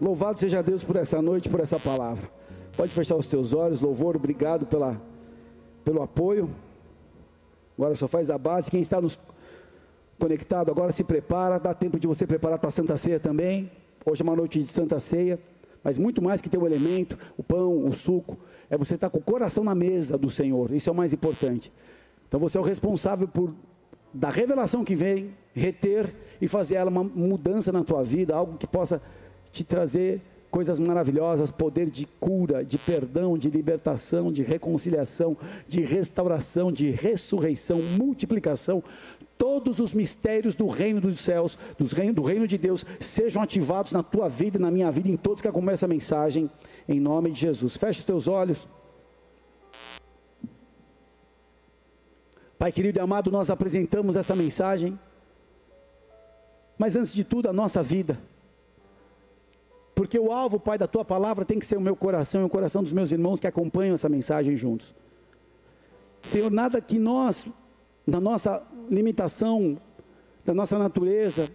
Louvado seja Deus por essa noite, por essa palavra. Pode fechar os teus olhos, louvor, obrigado pela, pelo apoio. Agora só faz a base. Quem está nos conectado agora se prepara, dá tempo de você preparar a tua Santa Ceia também. Hoje é uma noite de Santa Ceia, mas muito mais que ter o elemento, o pão, o suco, é você estar com o coração na mesa do Senhor. Isso é o mais importante. Então você é o responsável por da revelação que vem, reter e fazer ela uma mudança na tua vida, algo que possa te trazer coisas maravilhosas, poder de cura, de perdão, de libertação, de reconciliação, de restauração, de ressurreição, multiplicação. Todos os mistérios do reino dos céus, dos reino, do reino de Deus, sejam ativados na tua vida na minha vida, em todos que acompanham essa mensagem, em nome de Jesus. Feche os teus olhos. Pai querido e amado, nós apresentamos essa mensagem, mas antes de tudo, a nossa vida. Porque o alvo, Pai, da tua palavra tem que ser o meu coração e o coração dos meus irmãos que acompanham essa mensagem juntos. Senhor, nada que nós, na nossa limitação, da nossa natureza,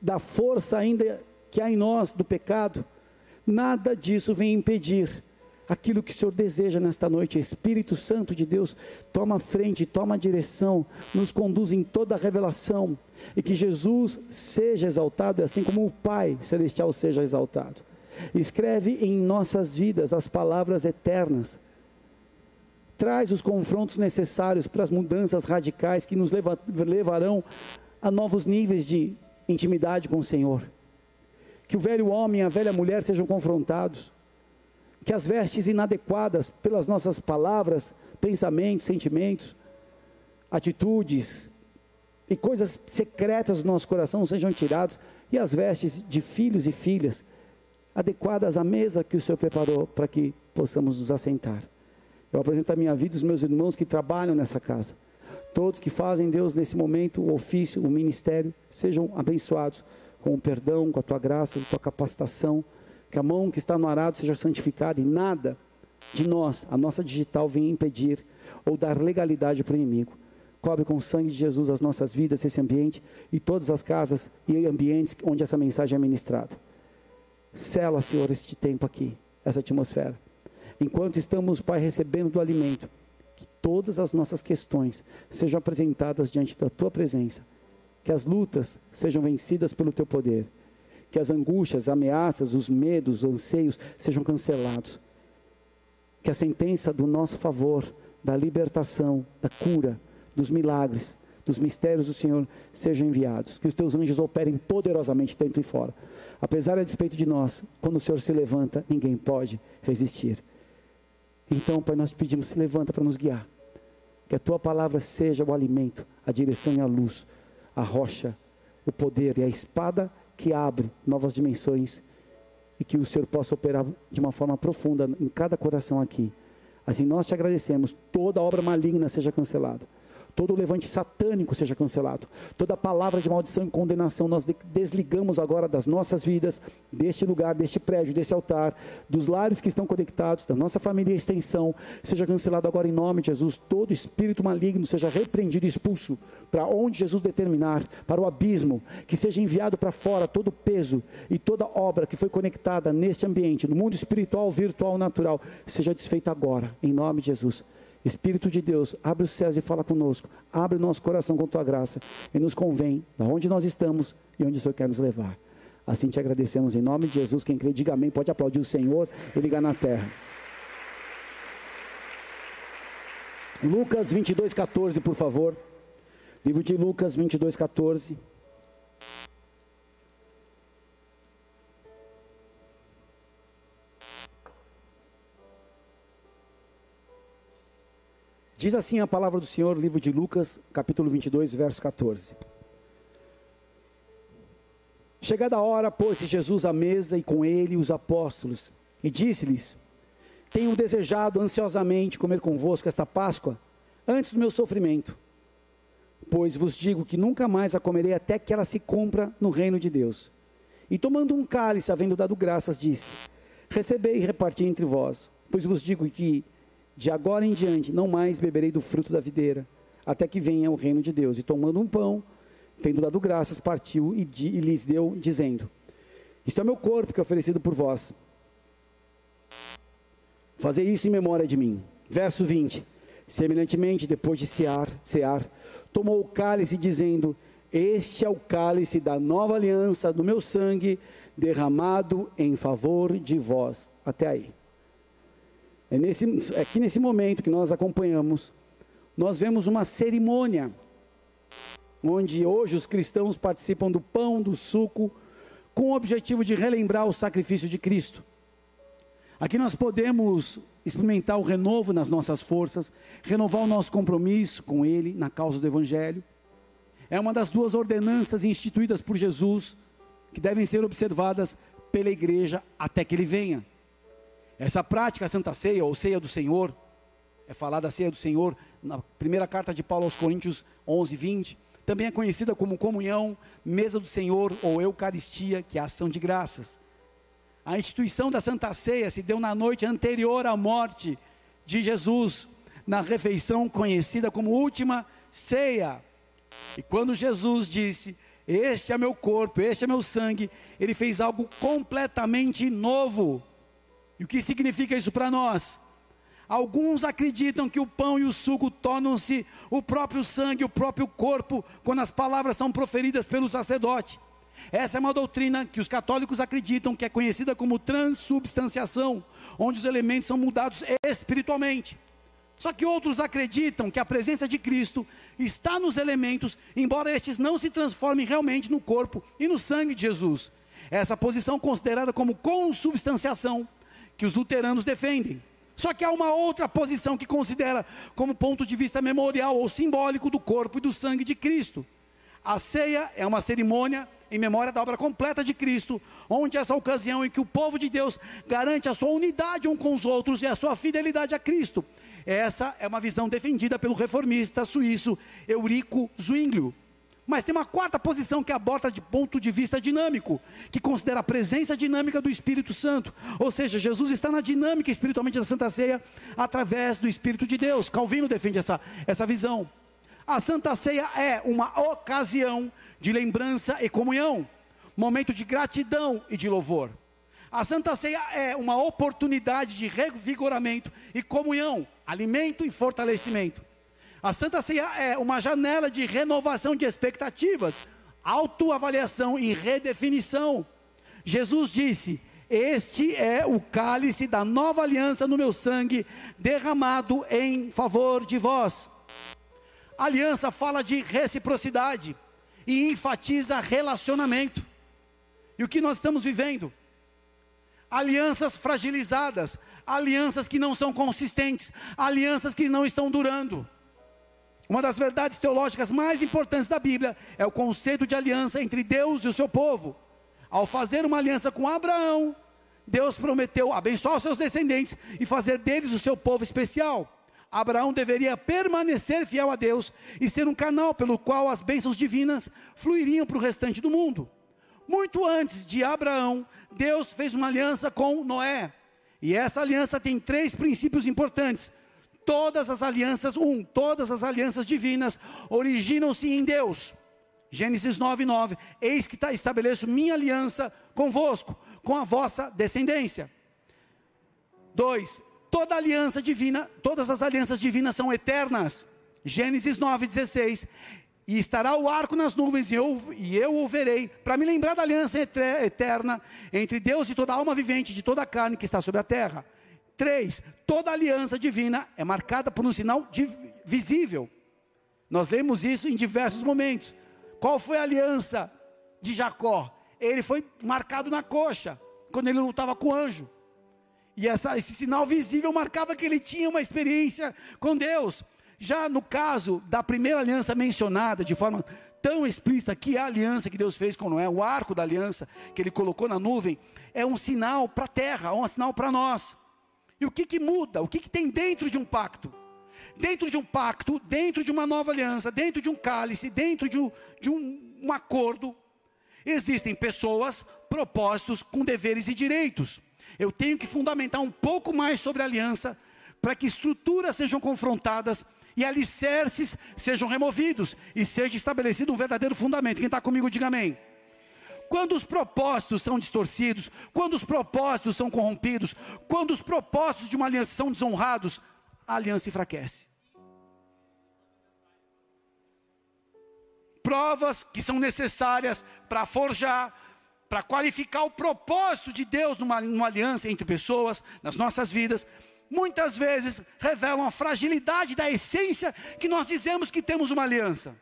da força ainda que há em nós do pecado, nada disso vem impedir aquilo que o Senhor deseja nesta noite. Espírito Santo de Deus, toma frente, toma direção, nos conduz em toda a revelação e que Jesus seja exaltado, assim como o Pai Celestial seja exaltado. Escreve em nossas vidas as palavras eternas. Traz os confrontos necessários para as mudanças radicais que nos levarão a novos níveis de intimidade com o Senhor. Que o velho homem e a velha mulher sejam confrontados. Que as vestes inadequadas pelas nossas palavras, pensamentos, sentimentos, atitudes, e coisas secretas do nosso coração sejam tiradas, e as vestes de filhos e filhas adequadas à mesa que o Senhor preparou para que possamos nos assentar. Eu apresento a minha vida os meus irmãos que trabalham nessa casa. Todos que fazem, Deus, nesse momento, o ofício, o ministério, sejam abençoados com o perdão, com a tua graça, com a tua capacitação. Que a mão que está no arado seja santificada e nada de nós, a nossa digital, venha impedir ou dar legalidade para o inimigo. Cobre com o sangue de Jesus as nossas vidas, esse ambiente e todas as casas e ambientes onde essa mensagem é ministrada. Sela, Senhor, este tempo aqui, essa atmosfera. Enquanto estamos, Pai, recebendo do alimento, que todas as nossas questões sejam apresentadas diante da Tua presença. Que as lutas sejam vencidas pelo Teu poder. Que as angústias, ameaças, os medos, os anseios sejam cancelados. Que a sentença do nosso favor, da libertação, da cura, dos milagres, dos mistérios do Senhor sejam enviados. Que os teus anjos operem poderosamente dentro e fora. Apesar a despeito de nós, quando o Senhor se levanta, ninguém pode resistir. Então, Pai, nós pedimos, se levanta para nos guiar. Que a tua palavra seja o alimento, a direção e a luz, a rocha, o poder e a espada que abre novas dimensões e que o Senhor possa operar de uma forma profunda em cada coração aqui. Assim nós te agradecemos, toda obra maligna seja cancelada todo levante satânico seja cancelado, toda palavra de maldição e condenação nós desligamos agora das nossas vidas, deste lugar, deste prédio, desse altar, dos lares que estão conectados, da nossa família e extensão, seja cancelado agora em nome de Jesus, todo espírito maligno seja repreendido e expulso para onde Jesus determinar, para o abismo, que seja enviado para fora todo o peso e toda obra que foi conectada neste ambiente, no mundo espiritual, virtual, natural, seja desfeita agora, em nome de Jesus. Espírito de Deus, abre os céus e fala conosco. Abre o nosso coração com tua graça e nos convém da onde nós estamos e onde o Senhor quer nos levar. Assim te agradecemos em nome de Jesus. Quem crê, diga amém. Pode aplaudir o Senhor e ligar na terra. Lucas 22, 14, por favor. Livro de Lucas 22, 14. Diz assim a palavra do Senhor, livro de Lucas, capítulo 22, verso 14. Chegada a hora, pôs-se Jesus à mesa e com ele os apóstolos, e disse-lhes: Tenho desejado ansiosamente comer convosco esta Páscoa, antes do meu sofrimento. Pois vos digo que nunca mais a comerei até que ela se cumpra no reino de Deus. E tomando um cálice, havendo dado graças, disse: Recebei e reparti entre vós, pois vos digo que de agora em diante, não mais beberei do fruto da videira, até que venha o reino de Deus. E tomando um pão, tendo dado graças, partiu e, e lhes deu, dizendo: Isto é meu corpo que é oferecido por vós. Fazer isso em memória de mim. Verso 20. Semelhantemente, depois de cear, cear, tomou o cálice, dizendo: Este é o cálice da nova aliança do meu sangue, derramado em favor de vós. Até aí. É, nesse, é aqui nesse momento que nós acompanhamos, nós vemos uma cerimônia, onde hoje os cristãos participam do pão, do suco, com o objetivo de relembrar o sacrifício de Cristo. Aqui nós podemos experimentar o renovo nas nossas forças, renovar o nosso compromisso com Ele na causa do Evangelho. É uma das duas ordenanças instituídas por Jesus que devem ser observadas pela igreja até que Ele venha. Essa prática, a Santa Ceia ou Ceia do Senhor, é falar da Ceia do Senhor na primeira carta de Paulo aos Coríntios 11, 20 também é conhecida como comunhão, mesa do Senhor ou Eucaristia, que é a ação de graças. A instituição da Santa Ceia se deu na noite anterior à morte de Jesus, na refeição conhecida como última ceia. E quando Jesus disse: Este é meu corpo, este é meu sangue, ele fez algo completamente novo. E o que significa isso para nós? Alguns acreditam que o pão e o suco tornam-se o próprio sangue, o próprio corpo, quando as palavras são proferidas pelo sacerdote. Essa é uma doutrina que os católicos acreditam que é conhecida como transubstanciação, onde os elementos são mudados espiritualmente. Só que outros acreditam que a presença de Cristo está nos elementos, embora estes não se transformem realmente no corpo e no sangue de Jesus. Essa posição considerada como consubstanciação que os luteranos defendem. Só que há uma outra posição que considera como ponto de vista memorial ou simbólico do corpo e do sangue de Cristo. A ceia é uma cerimônia em memória da obra completa de Cristo, onde essa ocasião em que o povo de Deus garante a sua unidade um com os outros e a sua fidelidade a Cristo. Essa é uma visão defendida pelo reformista suíço Eurico Zwinglio. Mas tem uma quarta posição que aborda de ponto de vista dinâmico, que considera a presença dinâmica do Espírito Santo. Ou seja, Jesus está na dinâmica espiritualmente da Santa Ceia através do Espírito de Deus. Calvino defende essa, essa visão. A Santa Ceia é uma ocasião de lembrança e comunhão, momento de gratidão e de louvor. A Santa Ceia é uma oportunidade de revigoramento e comunhão, alimento e fortalecimento. A Santa Ceia é uma janela de renovação de expectativas, autoavaliação e redefinição. Jesus disse: Este é o cálice da nova aliança no meu sangue, derramado em favor de vós. A aliança fala de reciprocidade e enfatiza relacionamento. E o que nós estamos vivendo? Alianças fragilizadas, alianças que não são consistentes, alianças que não estão durando. Uma das verdades teológicas mais importantes da Bíblia é o conceito de aliança entre Deus e o seu povo. Ao fazer uma aliança com Abraão, Deus prometeu abençoar os seus descendentes e fazer deles o seu povo especial. Abraão deveria permanecer fiel a Deus e ser um canal pelo qual as bênçãos divinas fluiriam para o restante do mundo. Muito antes de Abraão, Deus fez uma aliança com Noé. E essa aliança tem três princípios importantes Todas as alianças, um, todas as alianças divinas originam-se em Deus. Gênesis 9, 9. Eis que tá, estabeleço minha aliança convosco, com a vossa descendência. 2. Toda aliança divina, todas as alianças divinas são eternas. Gênesis 9, 16. E estará o arco nas nuvens, e eu, e eu o verei, para me lembrar da aliança eterna entre Deus e toda alma vivente de toda a carne que está sobre a terra. Três, toda aliança divina é marcada por um sinal visível. Nós lemos isso em diversos momentos. Qual foi a aliança de Jacó? Ele foi marcado na coxa, quando ele lutava com o anjo. E essa, esse sinal visível marcava que ele tinha uma experiência com Deus. Já no caso da primeira aliança mencionada de forma tão explícita, que é a aliança que Deus fez com Noé, o arco da aliança que ele colocou na nuvem, é um sinal para a terra, um sinal para nós. E o que, que muda? O que, que tem dentro de um pacto? Dentro de um pacto, dentro de uma nova aliança, dentro de um cálice, dentro de um, de um, um acordo, existem pessoas, propósitos com deveres e direitos. Eu tenho que fundamentar um pouco mais sobre a aliança, para que estruturas sejam confrontadas e alicerces sejam removidos e seja estabelecido um verdadeiro fundamento. Quem está comigo, diga amém. Quando os propósitos são distorcidos, quando os propósitos são corrompidos, quando os propósitos de uma aliança são desonrados, a aliança enfraquece. Provas que são necessárias para forjar, para qualificar o propósito de Deus numa, numa aliança entre pessoas, nas nossas vidas, muitas vezes revelam a fragilidade da essência que nós dizemos que temos uma aliança.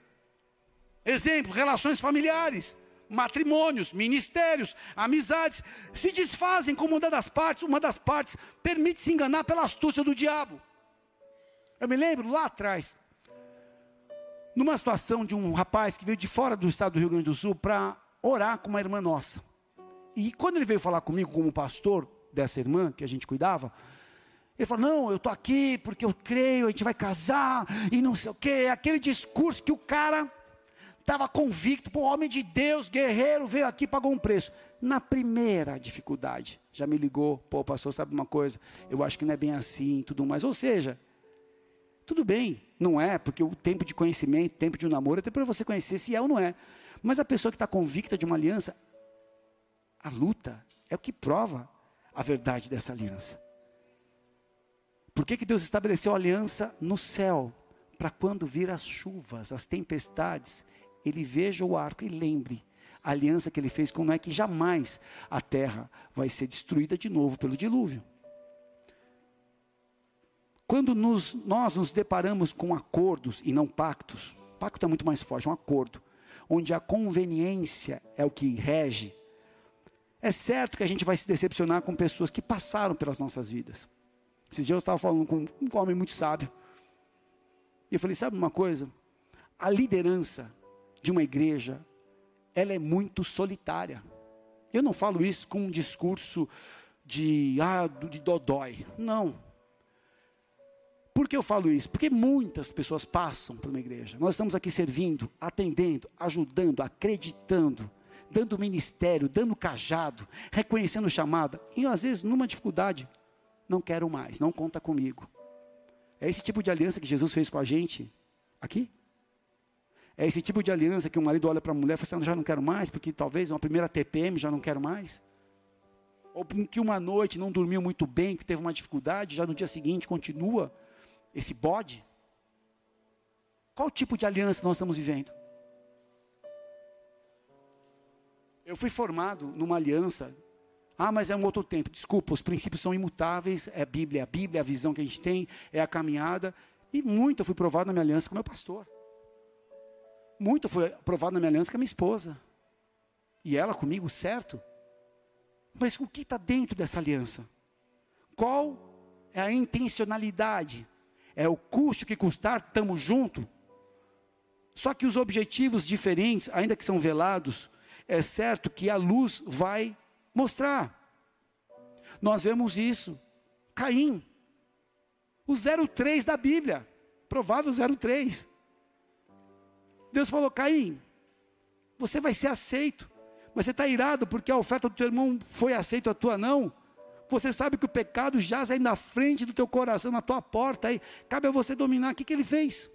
Exemplo, relações familiares, matrimônios, ministérios, amizades, se desfazem como uma das partes, uma das partes permite se enganar pela astúcia do diabo. Eu me lembro lá atrás, numa situação de um rapaz que veio de fora do estado do Rio Grande do Sul para orar com uma irmã nossa. E quando ele veio falar comigo como pastor dessa irmã que a gente cuidava, ele falou: Não, eu estou aqui porque eu creio, a gente vai casar e não sei o quê. Aquele discurso que o cara estava convicto, pô, homem de Deus, guerreiro, veio aqui pagou um preço. Na primeira dificuldade, já me ligou: Pô, pastor, sabe uma coisa? Eu acho que não é bem assim tudo mais. Ou seja, tudo bem, não é, porque o tempo de conhecimento, tempo de um namoro, até para você conhecer se é ou não é. Mas a pessoa que está convicta de uma aliança, a luta é o que prova a verdade dessa aliança. Por que, que Deus estabeleceu a aliança no céu? Para quando vir as chuvas, as tempestades, ele veja o arco e lembre a aliança que ele fez com Noé, que jamais a terra vai ser destruída de novo pelo dilúvio. Quando nos, nós nos deparamos com acordos e não pactos, pacto é muito mais forte, um acordo, onde a conveniência é o que rege, é certo que a gente vai se decepcionar com pessoas que passaram pelas nossas vidas. Esses dias eu estava falando com um homem muito sábio. E eu falei: sabe uma coisa? A liderança de uma igreja, ela é muito solitária. Eu não falo isso com um discurso de, ah, de dodói. Não. Por que eu falo isso? Porque muitas pessoas passam por uma igreja. Nós estamos aqui servindo, atendendo, ajudando, acreditando, dando ministério, dando cajado, reconhecendo chamada. E às vezes, numa dificuldade, não quero mais, não conta comigo. É esse tipo de aliança que Jesus fez com a gente aqui? É esse tipo de aliança que o marido olha para a mulher e fala assim, já não quero mais, porque talvez uma primeira TPM já não quero mais. Ou que uma noite não dormiu muito bem, que teve uma dificuldade, já no dia seguinte continua esse bode. Qual tipo de aliança nós estamos vivendo? Eu fui formado numa aliança. Ah, mas é um outro tempo. Desculpa, os princípios são imutáveis. É a Bíblia, é a Bíblia, é a visão que a gente tem, é a caminhada. E muito eu fui provado na minha aliança com meu pastor. Muito foi aprovado na minha aliança com a minha esposa. E ela comigo, certo? Mas o que está dentro dessa aliança? Qual é a intencionalidade? É o custo que custar, estamos juntos? Só que os objetivos diferentes, ainda que são velados, é certo que a luz vai mostrar. Nós vemos isso. Caim, o 03 da Bíblia, provável 03. Deus falou: Caim, você vai ser aceito. Mas você está irado porque a oferta do teu irmão foi aceita, a tua não. Você sabe que o pecado jaz aí na frente do teu coração, na tua porta. Aí cabe a você dominar. O que, que ele fez?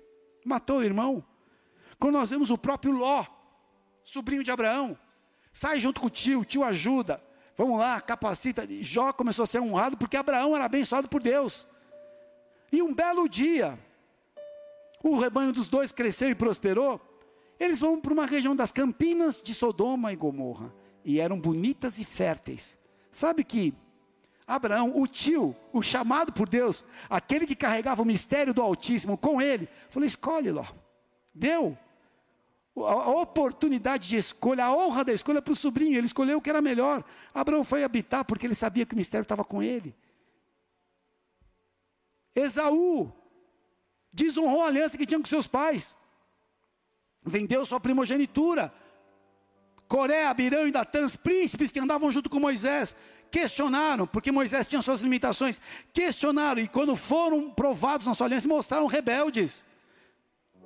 Matou o irmão. Quando nós vemos o próprio Ló, sobrinho de Abraão, sai junto com o tio, o tio ajuda. Vamos lá, capacita. Jó começou a ser honrado porque Abraão era abençoado por Deus. E um belo dia, o rebanho dos dois cresceu e prosperou, eles vão para uma região das campinas de Sodoma e Gomorra. E eram bonitas e férteis. Sabe que Abraão, o tio, o chamado por Deus, aquele que carregava o mistério do Altíssimo com ele, falou: escolhe, Ló. Deu a oportunidade de escolha, a honra da escolha para o sobrinho. Ele escolheu o que era melhor. Abraão foi habitar porque ele sabia que o mistério estava com ele. Esaú, desonrou a aliança que tinha com seus pais, vendeu sua primogenitura. Coré, Abirão e Datã, os príncipes que andavam junto com Moisés, questionaram, porque Moisés tinha suas limitações, questionaram, e quando foram provados na sua aliança, mostraram rebeldes.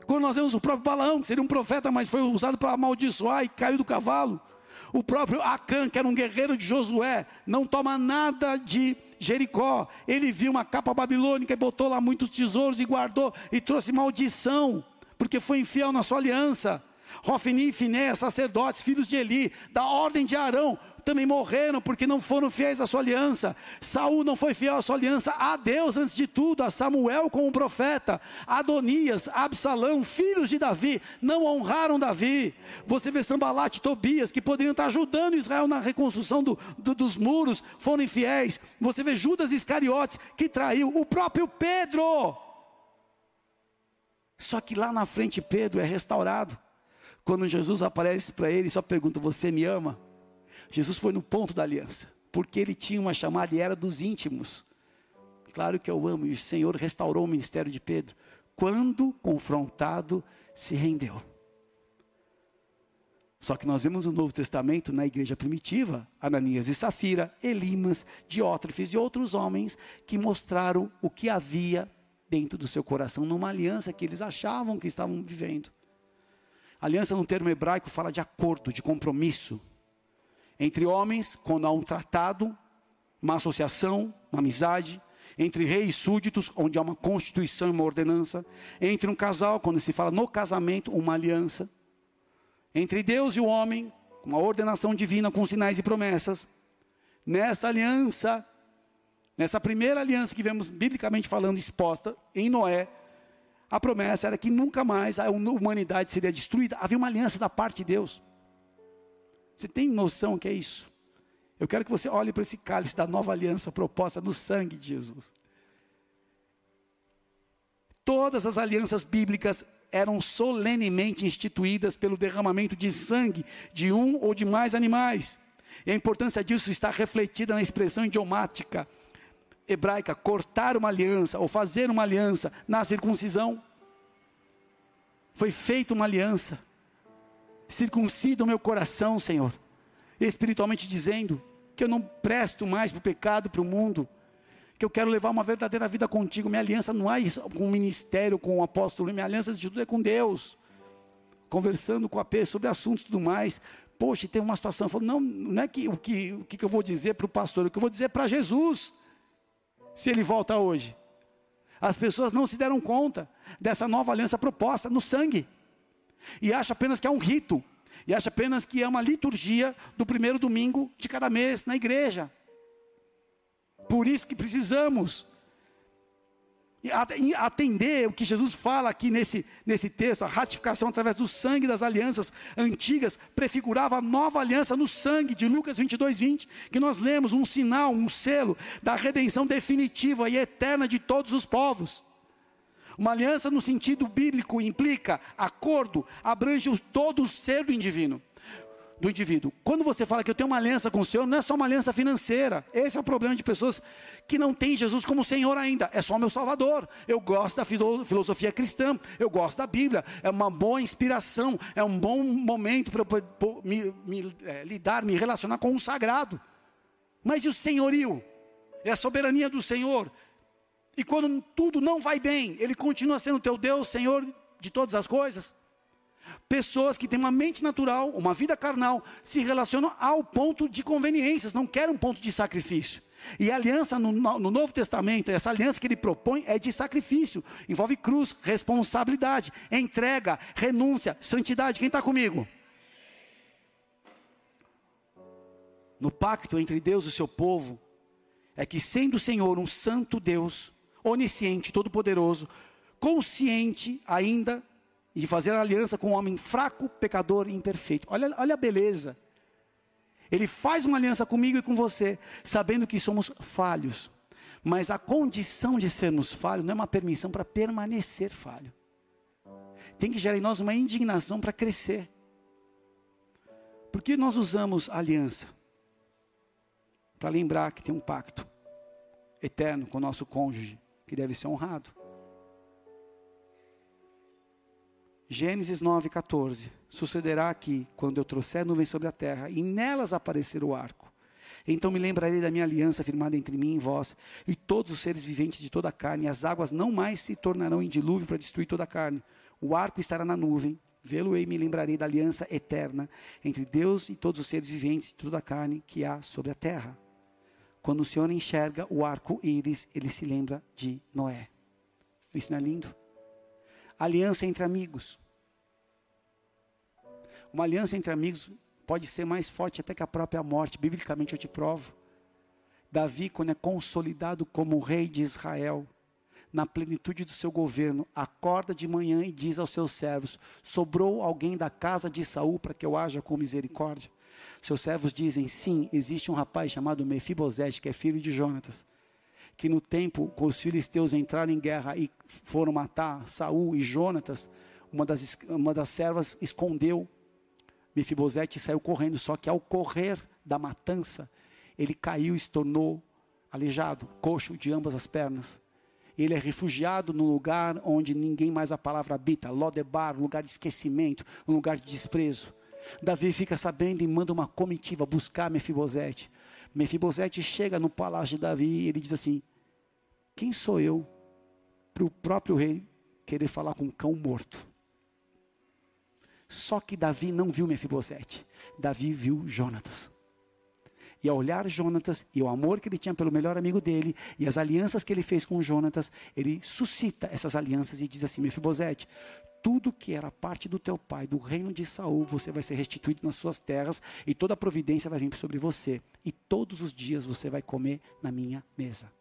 Quando nós vemos o próprio Balaão, que seria um profeta, mas foi usado para amaldiçoar e caiu do cavalo. O próprio Acã, que era um guerreiro de Josué, não toma nada de Jericó. Ele viu uma capa babilônica e botou lá muitos tesouros e guardou e trouxe maldição, porque foi infiel na sua aliança. Rofini e Finéas, sacerdotes, filhos de Eli, da ordem de Arão, também morreram porque não foram fiéis à sua aliança. Saul não foi fiel à sua aliança a Deus antes de tudo, a Samuel como profeta, Adonias, Absalão, filhos de Davi, não honraram Davi. Você vê Sambalat e Tobias, que poderiam estar ajudando Israel na reconstrução do, do, dos muros, foram infiéis. Você vê Judas Iscariotes, que traiu o próprio Pedro. Só que lá na frente Pedro é restaurado. Quando Jesus aparece para ele, só pergunta: Você me ama? Jesus foi no ponto da aliança, porque ele tinha uma chamada e era dos íntimos. Claro que eu amo, e o Senhor restaurou o ministério de Pedro. Quando confrontado, se rendeu. Só que nós vemos no Novo Testamento, na igreja primitiva, Ananias e Safira, Elimas, Diótrefes e outros homens que mostraram o que havia dentro do seu coração, numa aliança que eles achavam que estavam vivendo. Aliança, no termo hebraico, fala de acordo, de compromisso. Entre homens, quando há um tratado, uma associação, uma amizade. Entre reis e súditos, onde há uma constituição e uma ordenança. Entre um casal, quando se fala no casamento, uma aliança. Entre Deus e o homem, uma ordenação divina com sinais e promessas. Nessa aliança, nessa primeira aliança que vemos biblicamente falando exposta em Noé, a promessa era que nunca mais a humanidade seria destruída. Havia uma aliança da parte de Deus. Você tem noção que é isso? Eu quero que você olhe para esse cálice da nova aliança proposta no sangue de Jesus. Todas as alianças bíblicas eram solenemente instituídas pelo derramamento de sangue de um ou de mais animais. E a importância disso está refletida na expressão idiomática hebraica, cortar uma aliança ou fazer uma aliança na circuncisão. Foi feita uma aliança. Circuncida o meu coração, Senhor, espiritualmente dizendo que eu não presto mais para o pecado, para o mundo, que eu quero levar uma verdadeira vida contigo. Minha aliança não é com o ministério, com o apóstolo, minha aliança de tudo é com Deus. Conversando com a P sobre assuntos e tudo mais. Poxa, tem uma situação. Eu falo, não, não é que o que, o que eu vou dizer para o pastor, o que eu vou dizer para Jesus se ele volta hoje. As pessoas não se deram conta dessa nova aliança proposta no sangue. E acham apenas que é um rito. E acham apenas que é uma liturgia do primeiro domingo de cada mês na igreja. Por isso que precisamos atender o que Jesus fala aqui nesse, nesse texto, a ratificação através do sangue das alianças antigas, prefigurava a nova aliança no sangue de Lucas 22, 20, que nós lemos, um sinal, um selo da redenção definitiva e eterna de todos os povos. Uma aliança no sentido bíblico implica acordo, abrange todo o ser do indivíduo do indivíduo. Quando você fala que eu tenho uma aliança com o Senhor, não é só uma aliança financeira. Esse é o problema de pessoas que não têm Jesus como Senhor ainda. É só meu Salvador. Eu gosto da filosofia cristã, eu gosto da Bíblia. É uma boa inspiração, é um bom momento para eu me, me é, lidar, me relacionar com o sagrado. Mas e o senhorio? É a soberania do Senhor. E quando tudo não vai bem, Ele continua sendo teu Deus, Senhor de todas as coisas. Pessoas que têm uma mente natural, uma vida carnal, se relacionam ao ponto de conveniências, não querem um ponto de sacrifício. E a aliança no, no, Novo Testamento, essa aliança que ele propõe é de sacrifício, envolve cruz, responsabilidade, entrega, renúncia, santidade. Quem está comigo? No pacto entre Deus e o seu povo, é que sendo o Senhor um santo Deus, onisciente, todo-poderoso, consciente ainda e fazer aliança com um homem fraco, pecador e imperfeito. Olha, olha a beleza. Ele faz uma aliança comigo e com você, sabendo que somos falhos. Mas a condição de sermos falhos não é uma permissão para permanecer falho. Tem que gerar em nós uma indignação para crescer. Por que nós usamos aliança? Para lembrar que tem um pacto eterno com o nosso cônjuge, que deve ser honrado. Gênesis 9,14. Sucederá aqui, quando eu trouxer nuvens sobre a terra, e nelas aparecer o arco. Então me lembrarei da minha aliança firmada entre mim e vós, e todos os seres viventes de toda a carne, e as águas não mais se tornarão em dilúvio para destruir toda a carne. O arco estará na nuvem, vê-lo-ei me lembrarei da aliança eterna entre Deus e todos os seres viventes de toda a carne que há sobre a terra. Quando o Senhor enxerga o arco-íris, ele se lembra de Noé. Isso não é lindo? aliança entre amigos. Uma aliança entre amigos pode ser mais forte até que a própria morte. Biblicamente eu te provo. Davi, quando é consolidado como rei de Israel, na plenitude do seu governo, acorda de manhã e diz aos seus servos: Sobrou alguém da casa de Saul para que eu haja com misericórdia? Seus servos dizem: Sim, existe um rapaz chamado Mefibosete, que é filho de Jonatas, que no tempo que os filisteus entraram em guerra e foram matar Saul e Jonatas, uma das, uma das servas escondeu Mefibosete e saiu correndo, só que ao correr da matança, ele caiu e se tornou aleijado, coxo de ambas as pernas. Ele é refugiado no lugar onde ninguém mais a palavra habita, Lodebar, lugar de esquecimento, um lugar de desprezo. Davi fica sabendo e manda uma comitiva buscar Mefibosete. Mefibosete chega no palácio de Davi e ele diz assim: Quem sou eu para o próprio rei querer falar com um cão morto? Só que Davi não viu Mefibosete, Davi viu Jonatas e ao olhar Jonatas e o amor que ele tinha pelo melhor amigo dele e as alianças que ele fez com Jonatas, ele suscita essas alianças e diz assim: Mefibosete, tudo que era parte do teu pai, do reino de Saul, você vai ser restituído nas suas terras e toda a providência vai vir sobre você e todos os dias você vai comer na minha mesa.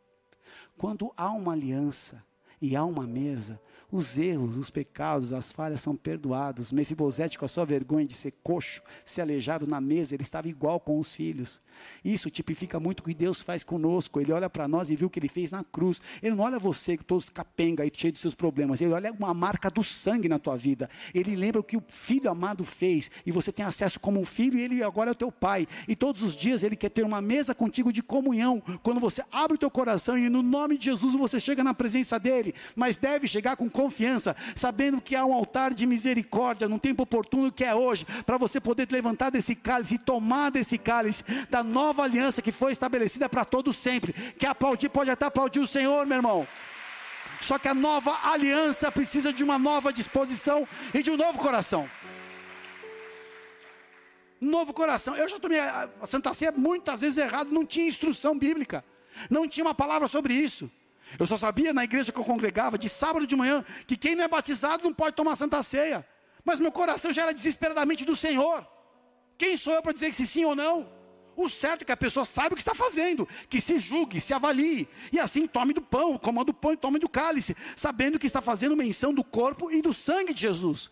Quando há uma aliança e há uma mesa, os erros, os pecados, as falhas são perdoados. Mefibosete, com a sua vergonha de ser coxo, ser aleijado na mesa, ele estava igual com os filhos. Isso tipifica muito o que Deus faz conosco. Ele olha para nós e viu o que ele fez na cruz. Ele não olha você, todos capenga e cheio de seus problemas. Ele olha uma marca do sangue na tua vida. Ele lembra o que o filho amado fez. E você tem acesso como um filho e ele agora é o teu pai. E todos os dias ele quer ter uma mesa contigo de comunhão. Quando você abre o teu coração e no nome de Jesus você chega na presença dele. Mas deve chegar com confiança, sabendo que há um altar de misericórdia no tempo oportuno que é hoje, para você poder levantar desse cálice e tomar desse cálice da nova aliança que foi estabelecida para todos sempre. Quer aplaudir, pode até aplaudir o Senhor, meu irmão. Só que a nova aliança precisa de uma nova disposição e de um novo coração. Novo coração. Eu já tomei a Santa Ceia muitas vezes errado, não tinha instrução bíblica, não tinha uma palavra sobre isso. Eu só sabia na igreja que eu congregava, de sábado de manhã, que quem não é batizado não pode tomar santa ceia. Mas meu coração já era desesperadamente do Senhor. Quem sou eu para dizer se sim ou não? O certo é que a pessoa saiba o que está fazendo, que se julgue, se avalie, e assim tome do pão, coma do pão e tome do cálice, sabendo que está fazendo menção do corpo e do sangue de Jesus.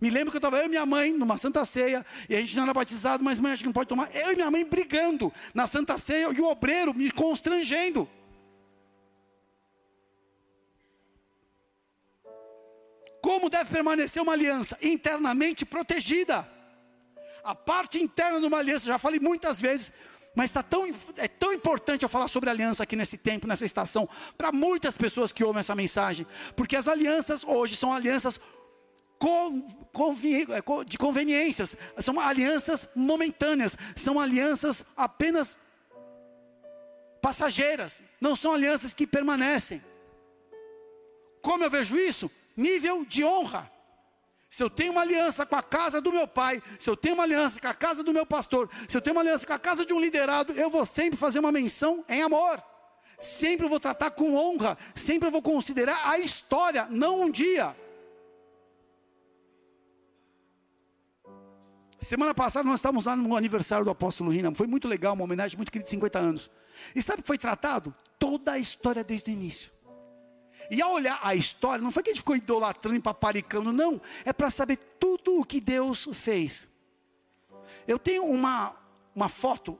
Me lembro que eu estava eu e minha mãe numa santa ceia, e a gente não era batizado, mas mãe, acho que não pode tomar. Eu e minha mãe brigando na santa ceia, e o obreiro me constrangendo. Como deve permanecer uma aliança? Internamente protegida. A parte interna de uma aliança, já falei muitas vezes, mas está tão, é tão importante eu falar sobre aliança aqui nesse tempo, nessa estação, para muitas pessoas que ouvem essa mensagem, porque as alianças hoje são alianças é, de conveniências, são alianças momentâneas, são alianças apenas passageiras, não são alianças que permanecem. Como eu vejo isso? Nível de honra. Se eu tenho uma aliança com a casa do meu pai, se eu tenho uma aliança com a casa do meu pastor, se eu tenho uma aliança com a casa de um liderado, eu vou sempre fazer uma menção em amor. Sempre vou tratar com honra, sempre vou considerar a história, não um dia. Semana passada nós estávamos lá no aniversário do apóstolo Rina, foi muito legal, uma homenagem muito querida de 50 anos. E sabe o que foi tratado? Toda a história desde o início. E ao olhar a história, não foi que a gente ficou idolatrando e paparicando, não. É para saber tudo o que Deus fez. Eu tenho uma, uma foto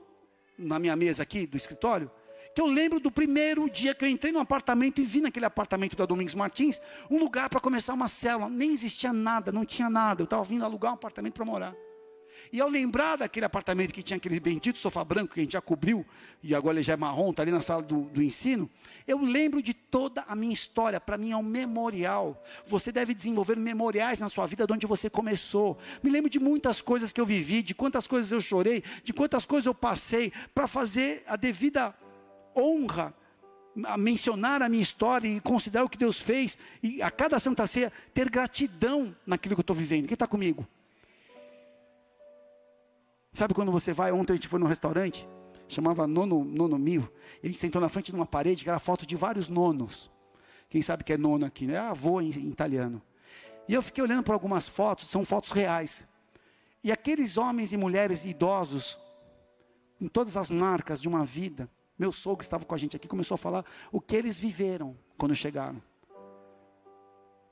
na minha mesa aqui do escritório, que eu lembro do primeiro dia que eu entrei no apartamento e vi naquele apartamento da Domingos Martins, um lugar para começar uma célula. Nem existia nada, não tinha nada. Eu estava vindo alugar um apartamento para morar. E ao lembrar daquele apartamento que tinha aquele bendito sofá branco que a gente já cobriu, e agora ele já é marrom, está ali na sala do, do ensino, eu lembro de toda a minha história, para mim é um memorial. Você deve desenvolver memoriais na sua vida de onde você começou. Me lembro de muitas coisas que eu vivi, de quantas coisas eu chorei, de quantas coisas eu passei, para fazer a devida honra a mencionar a minha história e considerar o que Deus fez, e a cada Santa Ceia ter gratidão naquilo que eu estou vivendo. Quem está comigo? Sabe quando você vai? Ontem a gente foi num restaurante, chamava Nono, nono Mil. E a gente sentou na frente de uma parede que era foto de vários nonos. Quem sabe que é nono aqui? É avô em, em italiano. E eu fiquei olhando para algumas fotos, são fotos reais. E aqueles homens e mulheres idosos, com todas as marcas de uma vida, meu sogro estava com a gente aqui começou a falar o que eles viveram quando chegaram.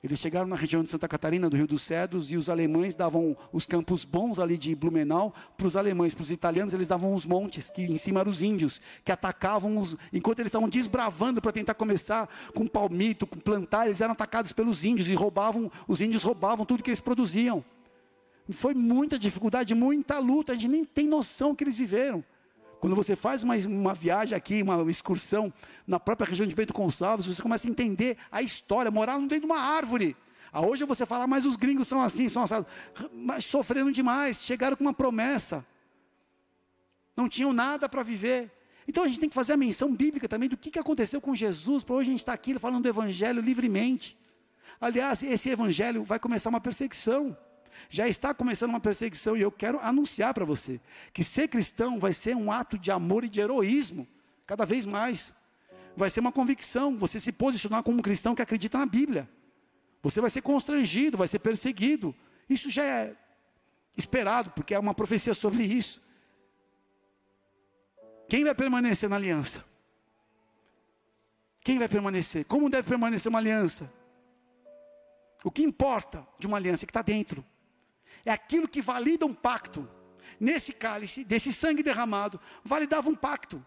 Eles chegaram na região de Santa Catarina, do Rio dos Cedros, e os alemães davam os campos bons ali de Blumenau para os alemães, para os italianos eles davam os montes, que em cima eram os índios, que atacavam os, enquanto eles estavam desbravando para tentar começar com palmito, com plantar, eles eram atacados pelos índios e roubavam, os índios roubavam tudo que eles produziam. Foi muita dificuldade, muita luta, a gente nem tem noção que eles viveram. Quando você faz uma, uma viagem aqui, uma excursão na própria região de Bento Gonçalves, você começa a entender a história, morar dentro de uma árvore. Ah, hoje você fala, mas os gringos são assim, são assados. Mas sofreram demais, chegaram com uma promessa. Não tinham nada para viver. Então a gente tem que fazer a menção bíblica também do que, que aconteceu com Jesus, para hoje a gente estar tá aqui falando do Evangelho livremente. Aliás, esse Evangelho vai começar uma perseguição já está começando uma perseguição e eu quero anunciar para você que ser cristão vai ser um ato de amor e de heroísmo, cada vez mais. Vai ser uma convicção, você se posicionar como um cristão que acredita na Bíblia. Você vai ser constrangido, vai ser perseguido. Isso já é esperado, porque é uma profecia sobre isso. Quem vai permanecer na aliança? Quem vai permanecer? Como deve permanecer uma aliança? O que importa de uma aliança é que está dentro é aquilo que valida um pacto. Nesse cálice, desse sangue derramado, validava um pacto.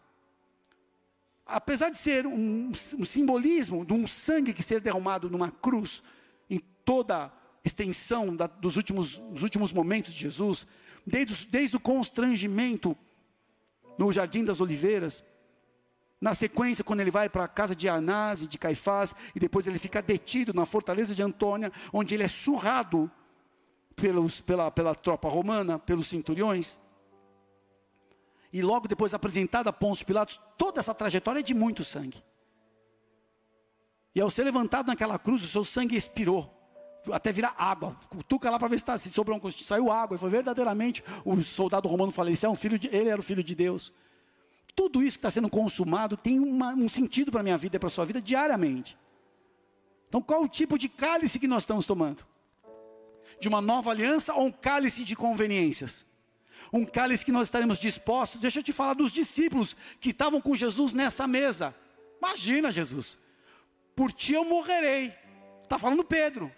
Apesar de ser um, um simbolismo de um sangue que ser derramado numa cruz, em toda a extensão da, dos, últimos, dos últimos momentos de Jesus, desde, desde o constrangimento no Jardim das Oliveiras, na sequência, quando ele vai para a casa de Anás e de Caifás, e depois ele fica detido na fortaleza de Antônia, onde ele é surrado pelos, pela, pela tropa romana, pelos centuriões. E logo depois apresentada a Pôncio Pilatos, toda essa trajetória é de muito sangue. E ao ser levantado naquela cruz, o seu sangue expirou, até virar água. Cutuca lá para ver se, tá, se sobrou um saiu água. E foi verdadeiramente o soldado romano falou: é um filho ele era o filho de Deus. Tudo isso que está sendo consumado tem uma, um sentido para a minha vida e para a sua vida diariamente. Então, qual o tipo de cálice que nós estamos tomando? De uma nova aliança ou um cálice de conveniências? Um cálice que nós estaremos dispostos. Deixa eu te falar dos discípulos que estavam com Jesus nessa mesa. Imagina, Jesus, por ti eu morrerei. Está falando Pedro.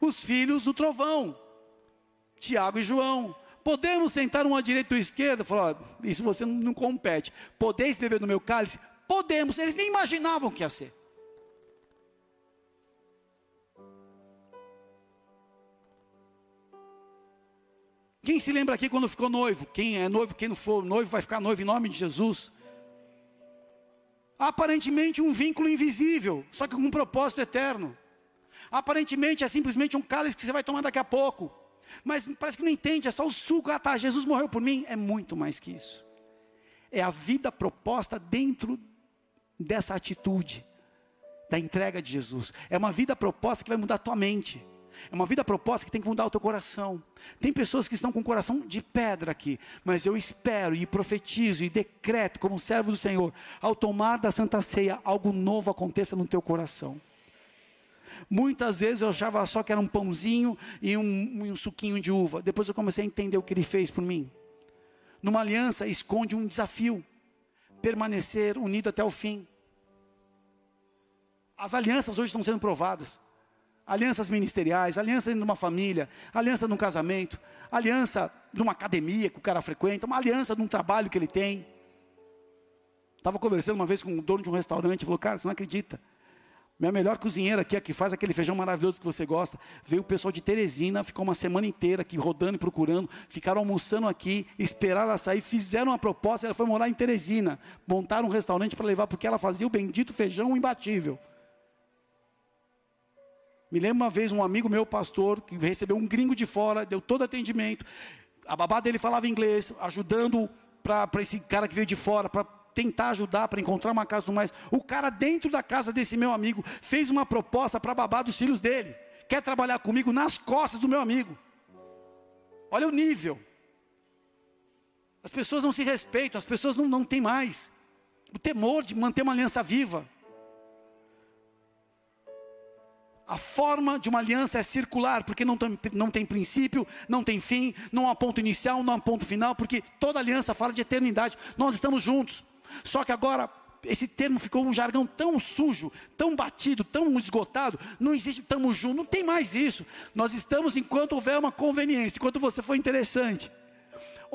Os filhos do trovão, Tiago e João. Podemos sentar um à direita ou à esquerda? Falou, isso você não compete. Podeis beber no meu cálice? Podemos. Eles nem imaginavam que ia ser. Quem se lembra aqui quando ficou noivo? Quem é noivo, quem não for noivo, vai ficar noivo em nome de Jesus. Aparentemente um vínculo invisível, só que com um propósito eterno. Aparentemente é simplesmente um cálice que você vai tomar daqui a pouco. Mas parece que não entende, é só o suco. Ah, tá, Jesus morreu por mim. É muito mais que isso. É a vida proposta dentro dessa atitude da entrega de Jesus. É uma vida proposta que vai mudar a tua mente. É uma vida proposta que tem que mudar o teu coração. Tem pessoas que estão com o coração de pedra aqui, mas eu espero e profetizo e decreto, como servo do Senhor, ao tomar da Santa Ceia, algo novo aconteça no teu coração. Muitas vezes eu achava só que era um pãozinho e um, um suquinho de uva. Depois eu comecei a entender o que ele fez por mim. Numa aliança esconde um desafio: permanecer unido até o fim. As alianças hoje estão sendo provadas alianças ministeriais, aliança de uma família, aliança num casamento, aliança numa academia que o cara frequenta, uma aliança num trabalho que ele tem. Estava conversando uma vez com o dono de um restaurante, falou, cara, você não acredita. Minha melhor cozinheira aqui, a que faz aquele feijão maravilhoso que você gosta, veio o pessoal de Teresina, ficou uma semana inteira aqui rodando e procurando, ficaram almoçando aqui, esperaram ela sair, fizeram uma proposta, ela foi morar em Teresina, montaram um restaurante para levar, porque ela fazia o bendito feijão imbatível. Me lembro uma vez um amigo meu, pastor, que recebeu um gringo de fora, deu todo atendimento. A babá dele falava inglês, ajudando para esse cara que veio de fora, para tentar ajudar, para encontrar uma casa tudo mais. O cara, dentro da casa desse meu amigo, fez uma proposta para babá dos filhos dele. Quer trabalhar comigo nas costas do meu amigo. Olha o nível. As pessoas não se respeitam, as pessoas não, não têm mais o temor de manter uma aliança viva. A forma de uma aliança é circular, porque não tem, não tem princípio, não tem fim, não há ponto inicial, não há ponto final, porque toda aliança fala de eternidade. Nós estamos juntos. Só que agora, esse termo ficou um jargão tão sujo, tão batido, tão esgotado. Não existe, estamos juntos, não tem mais isso. Nós estamos enquanto houver uma conveniência, enquanto você for interessante.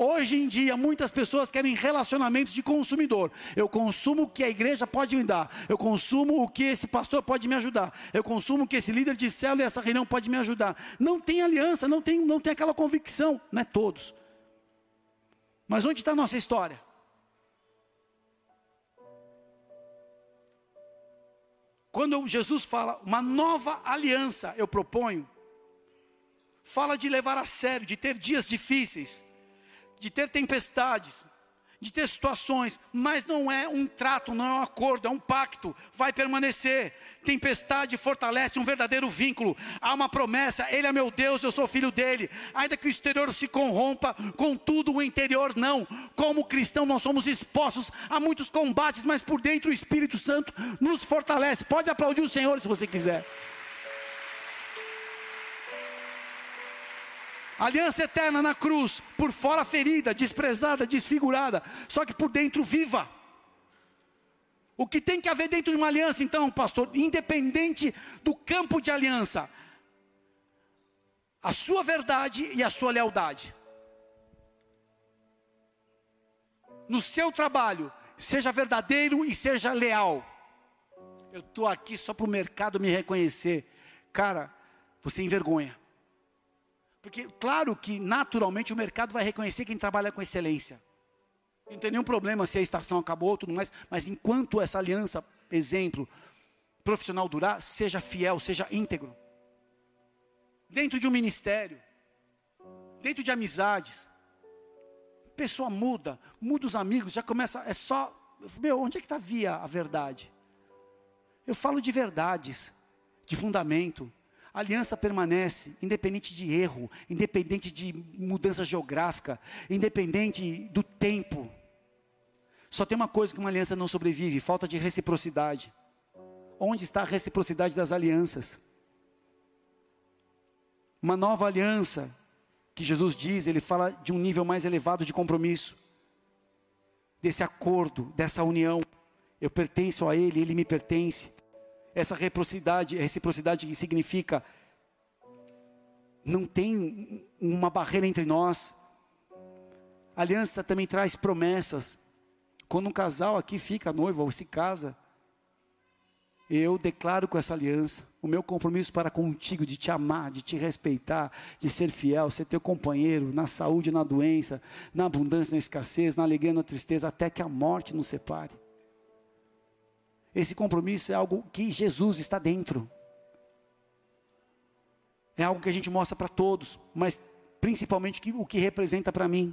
Hoje em dia, muitas pessoas querem relacionamentos de consumidor. Eu consumo o que a igreja pode me dar. Eu consumo o que esse pastor pode me ajudar. Eu consumo o que esse líder de célula e essa reunião pode me ajudar. Não tem aliança, não tem, não tem aquela convicção. Não é todos. Mas onde está a nossa história? Quando Jesus fala uma nova aliança, eu proponho, fala de levar a sério, de ter dias difíceis de ter tempestades, de ter situações, mas não é um trato, não é um acordo, é um pacto, vai permanecer. Tempestade fortalece um verdadeiro vínculo. Há uma promessa, Ele é meu Deus, eu sou filho dele. Ainda que o exterior se corrompa, contudo o interior não. Como cristão, nós somos expostos a muitos combates, mas por dentro o Espírito Santo nos fortalece. Pode aplaudir o Senhor se você quiser. Aliança eterna na cruz, por fora ferida, desprezada, desfigurada, só que por dentro viva. O que tem que haver dentro de uma aliança, então, pastor, independente do campo de aliança, a sua verdade e a sua lealdade. No seu trabalho, seja verdadeiro e seja leal. Eu estou aqui só para o mercado me reconhecer. Cara, você envergonha. Porque, claro que naturalmente o mercado vai reconhecer quem trabalha com excelência. Não tem nenhum problema se a estação acabou, tudo mais, mas enquanto essa aliança, exemplo, profissional durar, seja fiel, seja íntegro. Dentro de um ministério, dentro de amizades, pessoa muda, muda os amigos, já começa, é só, meu, onde é que está via a verdade? Eu falo de verdades, de fundamento, a aliança permanece, independente de erro, independente de mudança geográfica, independente do tempo. Só tem uma coisa que uma aliança não sobrevive: falta de reciprocidade. Onde está a reciprocidade das alianças? Uma nova aliança, que Jesus diz, ele fala de um nível mais elevado de compromisso, desse acordo, dessa união. Eu pertenço a Ele, Ele me pertence. Essa reciprocidade, reciprocidade que significa não tem uma barreira entre nós. A aliança também traz promessas. Quando um casal aqui fica noivo ou se casa, eu declaro com essa aliança o meu compromisso para contigo de te amar, de te respeitar, de ser fiel, ser teu companheiro na saúde, na doença, na abundância, na escassez, na alegria, na tristeza, até que a morte nos separe. Esse compromisso é algo que Jesus está dentro. É algo que a gente mostra para todos, mas principalmente o que representa para mim.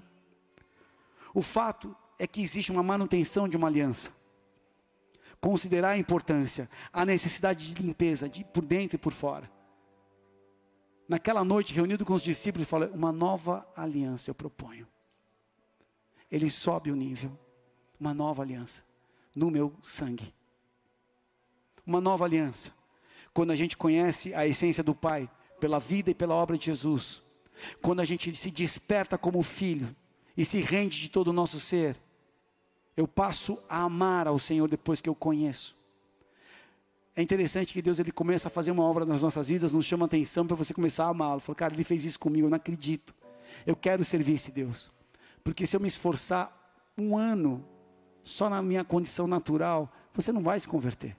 O fato é que existe uma manutenção de uma aliança. Considerar a importância, a necessidade de limpeza, de por dentro e por fora. Naquela noite, reunido com os discípulos, falou: Uma nova aliança eu proponho. Ele sobe o nível, uma nova aliança, no meu sangue uma nova aliança. Quando a gente conhece a essência do Pai, pela vida e pela obra de Jesus, quando a gente se desperta como filho e se rende de todo o nosso ser, eu passo a amar ao Senhor depois que eu conheço. É interessante que Deus ele começa a fazer uma obra nas nossas vidas, nos chama atenção para você começar a amá-lo. Fala, cara, ele fez isso comigo, eu não acredito. Eu quero servir esse Deus. Porque se eu me esforçar um ano só na minha condição natural, você não vai se converter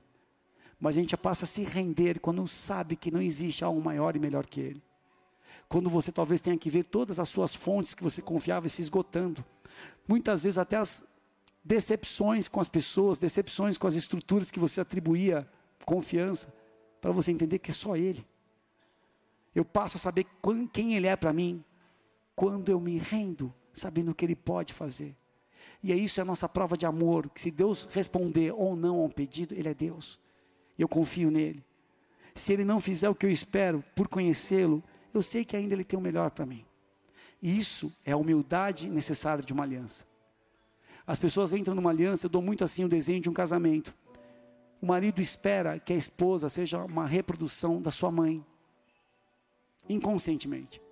mas a gente passa a se render quando sabe que não existe algo maior e melhor que Ele. Quando você talvez tenha que ver todas as suas fontes que você confiava se esgotando. Muitas vezes até as decepções com as pessoas, decepções com as estruturas que você atribuía confiança, para você entender que é só Ele. Eu passo a saber quem Ele é para mim, quando eu me rendo, sabendo o que Ele pode fazer. E é isso é a nossa prova de amor, que se Deus responder ou não a um pedido, Ele é Deus eu confio nele. Se ele não fizer o que eu espero por conhecê-lo, eu sei que ainda ele tem o melhor para mim. Isso é a humildade necessária de uma aliança. As pessoas entram numa aliança, eu dou muito assim o desenho de um casamento. O marido espera que a esposa seja uma reprodução da sua mãe, inconscientemente.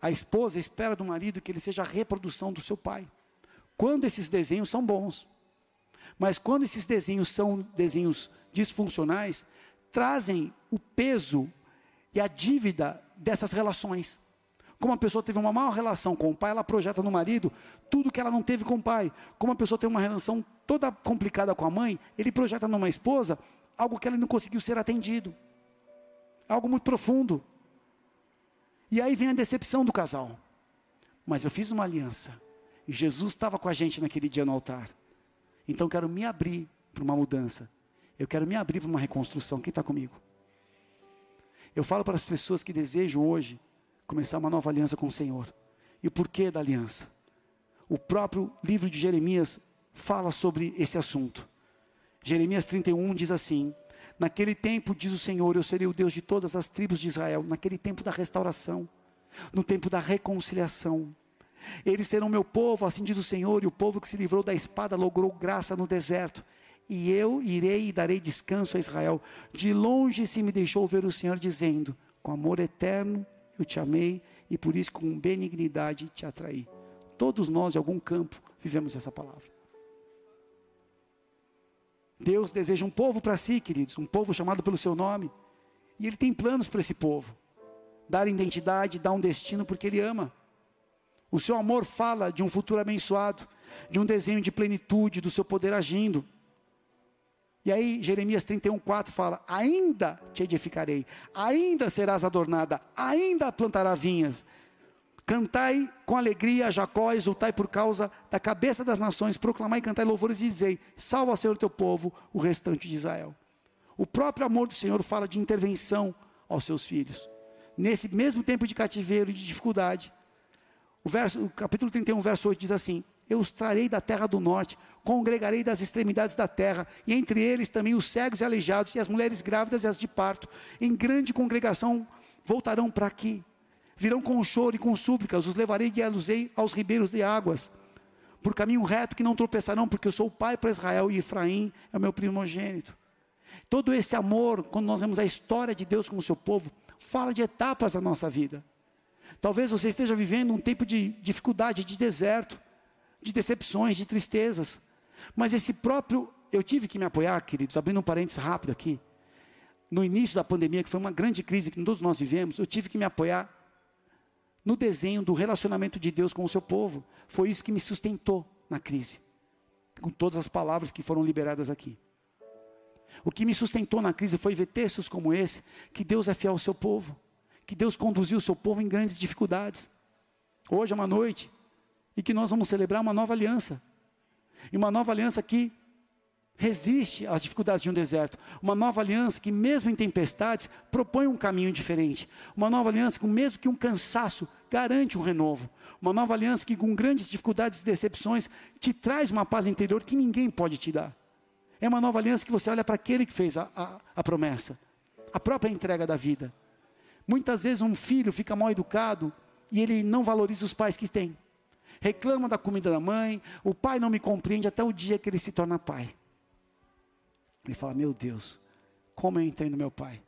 A esposa espera do marido que ele seja a reprodução do seu pai. Quando esses desenhos são bons. Mas quando esses desenhos são desenhos disfuncionais, trazem o peso e a dívida dessas relações. Como a pessoa teve uma maior relação com o pai, ela projeta no marido tudo que ela não teve com o pai. Como a pessoa tem uma relação toda complicada com a mãe, ele projeta numa esposa algo que ela não conseguiu ser atendido. Algo muito profundo. E aí vem a decepção do casal. Mas eu fiz uma aliança. E Jesus estava com a gente naquele dia no altar. Então quero me abrir para uma mudança. Eu quero me abrir para uma reconstrução. Quem está comigo? Eu falo para as pessoas que desejam hoje começar uma nova aliança com o Senhor. E o porquê da aliança? O próprio livro de Jeremias fala sobre esse assunto. Jeremias 31 diz assim: Naquele tempo, diz o Senhor, eu serei o Deus de todas as tribos de Israel, naquele tempo da restauração, no tempo da reconciliação. Eles serão meu povo, assim diz o Senhor, e o povo que se livrou da espada logrou graça no deserto. E eu irei e darei descanso a Israel. De longe se me deixou ver o Senhor dizendo: Com amor eterno eu te amei e por isso com benignidade te atraí. Todos nós, em algum campo, vivemos essa palavra. Deus deseja um povo para si, queridos, um povo chamado pelo seu nome. E Ele tem planos para esse povo. Dar identidade, dar um destino, porque Ele ama. O seu amor fala de um futuro abençoado, de um desenho de plenitude, do seu poder agindo. E aí, Jeremias 31, 4 fala: Ainda te edificarei, ainda serás adornada, ainda plantará vinhas. Cantai com alegria, Jacó, exultai por causa da cabeça das nações, proclamai cantai louvores e dizei: Salva, Senhor, teu povo, o restante de Israel. O próprio amor do Senhor fala de intervenção aos seus filhos. Nesse mesmo tempo de cativeiro e de dificuldade, o, verso, o capítulo 31, verso 8 diz assim: Eu os trarei da terra do norte, congregarei das extremidades da terra, e entre eles também os cegos e aleijados, e as mulheres grávidas e as de parto, em grande congregação voltarão para aqui virão com choro e com súplicas, os levarei e los aos ribeiros de águas, por caminho reto que não tropeçarão, porque eu sou o pai para Israel e Efraim é o meu primogênito. Todo esse amor, quando nós vemos a história de Deus com o seu povo, fala de etapas da nossa vida. Talvez você esteja vivendo um tempo de dificuldade, de deserto, de decepções, de tristezas. Mas esse próprio, eu tive que me apoiar, queridos, abrindo um parênteses rápido aqui. No início da pandemia, que foi uma grande crise que todos nós vivemos, eu tive que me apoiar no desenho do relacionamento de Deus com o seu povo. Foi isso que me sustentou na crise, com todas as palavras que foram liberadas aqui. O que me sustentou na crise foi ver textos como esse, que Deus é fiel ao seu povo, que Deus conduziu o seu povo em grandes dificuldades. Hoje é uma noite, e que nós vamos celebrar uma nova aliança. E uma nova aliança que resiste às dificuldades de um deserto. Uma nova aliança que, mesmo em tempestades, propõe um caminho diferente. Uma nova aliança que, mesmo que um cansaço, garante um renovo. Uma nova aliança que, com grandes dificuldades e decepções, te traz uma paz interior que ninguém pode te dar. É uma nova aliança que você olha para aquele que fez a, a, a promessa, a própria entrega da vida. Muitas vezes um filho fica mal educado e ele não valoriza os pais que tem. Reclama da comida da mãe, o pai não me compreende até o dia que ele se torna pai. Ele fala: Meu Deus, como eu entendo meu pai.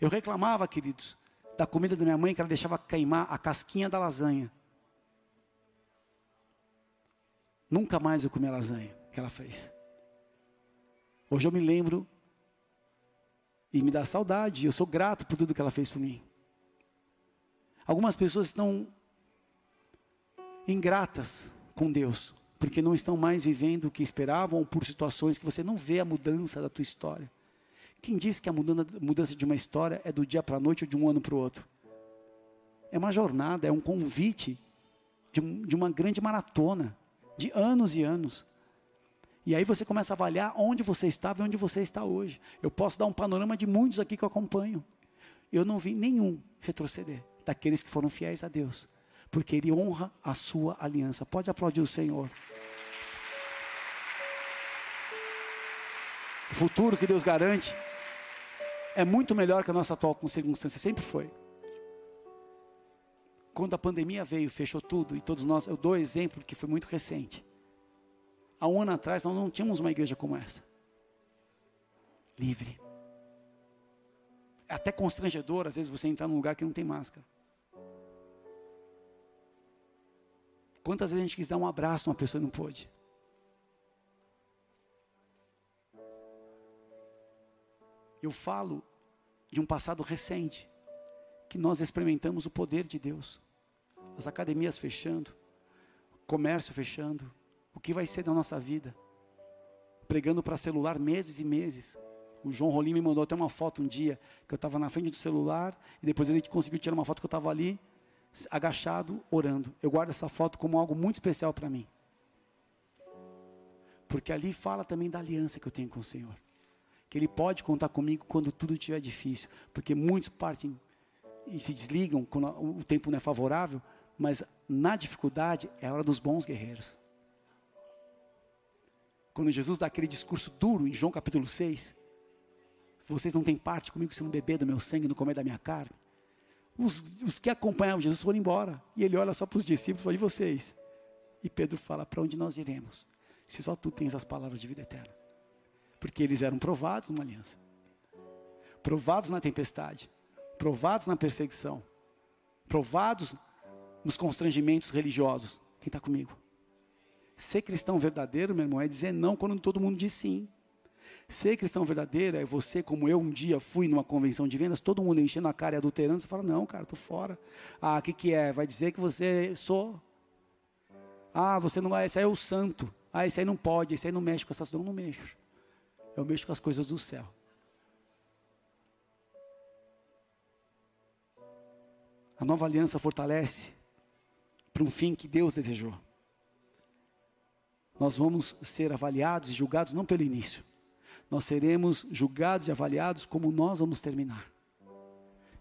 Eu reclamava, queridos, da comida da minha mãe que ela deixava queimar a casquinha da lasanha. Nunca mais eu comi a lasanha que ela fez. Hoje eu me lembro e me dá saudade. Eu sou grato por tudo que ela fez por mim. Algumas pessoas estão ingratas com Deus porque não estão mais vivendo o que esperavam ou por situações que você não vê a mudança da tua história. Quem disse que a mudança de uma história é do dia para a noite ou de um ano para o outro? É uma jornada, é um convite de, de uma grande maratona, de anos e anos. E aí você começa a avaliar onde você estava e onde você está hoje. Eu posso dar um panorama de muitos aqui que eu acompanho. Eu não vi nenhum retroceder daqueles que foram fiéis a Deus, porque Ele honra a sua aliança. Pode aplaudir o Senhor. O futuro que Deus garante é muito melhor que a nossa atual circunstância, sempre foi. Quando a pandemia veio, fechou tudo, e todos nós, eu dou exemplo que foi muito recente. Há um ano atrás nós não tínhamos uma igreja como essa. livre. É até constrangedor, às vezes, você entrar num lugar que não tem máscara. Quantas vezes a gente quis dar um abraço uma pessoa e não pôde? Eu falo de um passado recente, que nós experimentamos o poder de Deus. As academias fechando, comércio fechando, o que vai ser da nossa vida? Pregando para celular meses e meses. O João Rolim me mandou até uma foto um dia, que eu estava na frente do celular, e depois ele conseguiu tirar uma foto que eu estava ali, agachado, orando. Eu guardo essa foto como algo muito especial para mim. Porque ali fala também da aliança que eu tenho com o Senhor. Que Ele pode contar comigo quando tudo estiver difícil. Porque muitos partem e se desligam quando o tempo não é favorável, mas na dificuldade é a hora dos bons guerreiros. Quando Jesus dá aquele discurso duro em João capítulo 6, vocês não têm parte comigo se não beber do meu sangue, não comer da minha carne. Os, os que acompanhavam Jesus foram embora. E ele olha só para os discípulos e fala, e vocês? E Pedro fala, para onde nós iremos? Se só tu tens as palavras de vida eterna. Porque eles eram provados numa aliança. Provados na tempestade. Provados na perseguição. Provados nos constrangimentos religiosos. Quem está comigo? Ser cristão verdadeiro, meu irmão, é dizer não quando todo mundo diz sim. Ser cristão verdadeiro é você, como eu um dia fui numa convenção de vendas, todo mundo enchendo a cara e adulterando, você fala, não, cara, estou fora. Ah, o que, que é? Vai dizer que você sou. Ah, você não vai, esse aí é o santo. Ah, esse aí não pode, esse aí não mexe com essas coisas. Não, não mexo. Eu mexo com as coisas do céu. A nova aliança fortalece para um fim que Deus desejou. Nós vamos ser avaliados e julgados não pelo início, nós seremos julgados e avaliados como nós vamos terminar.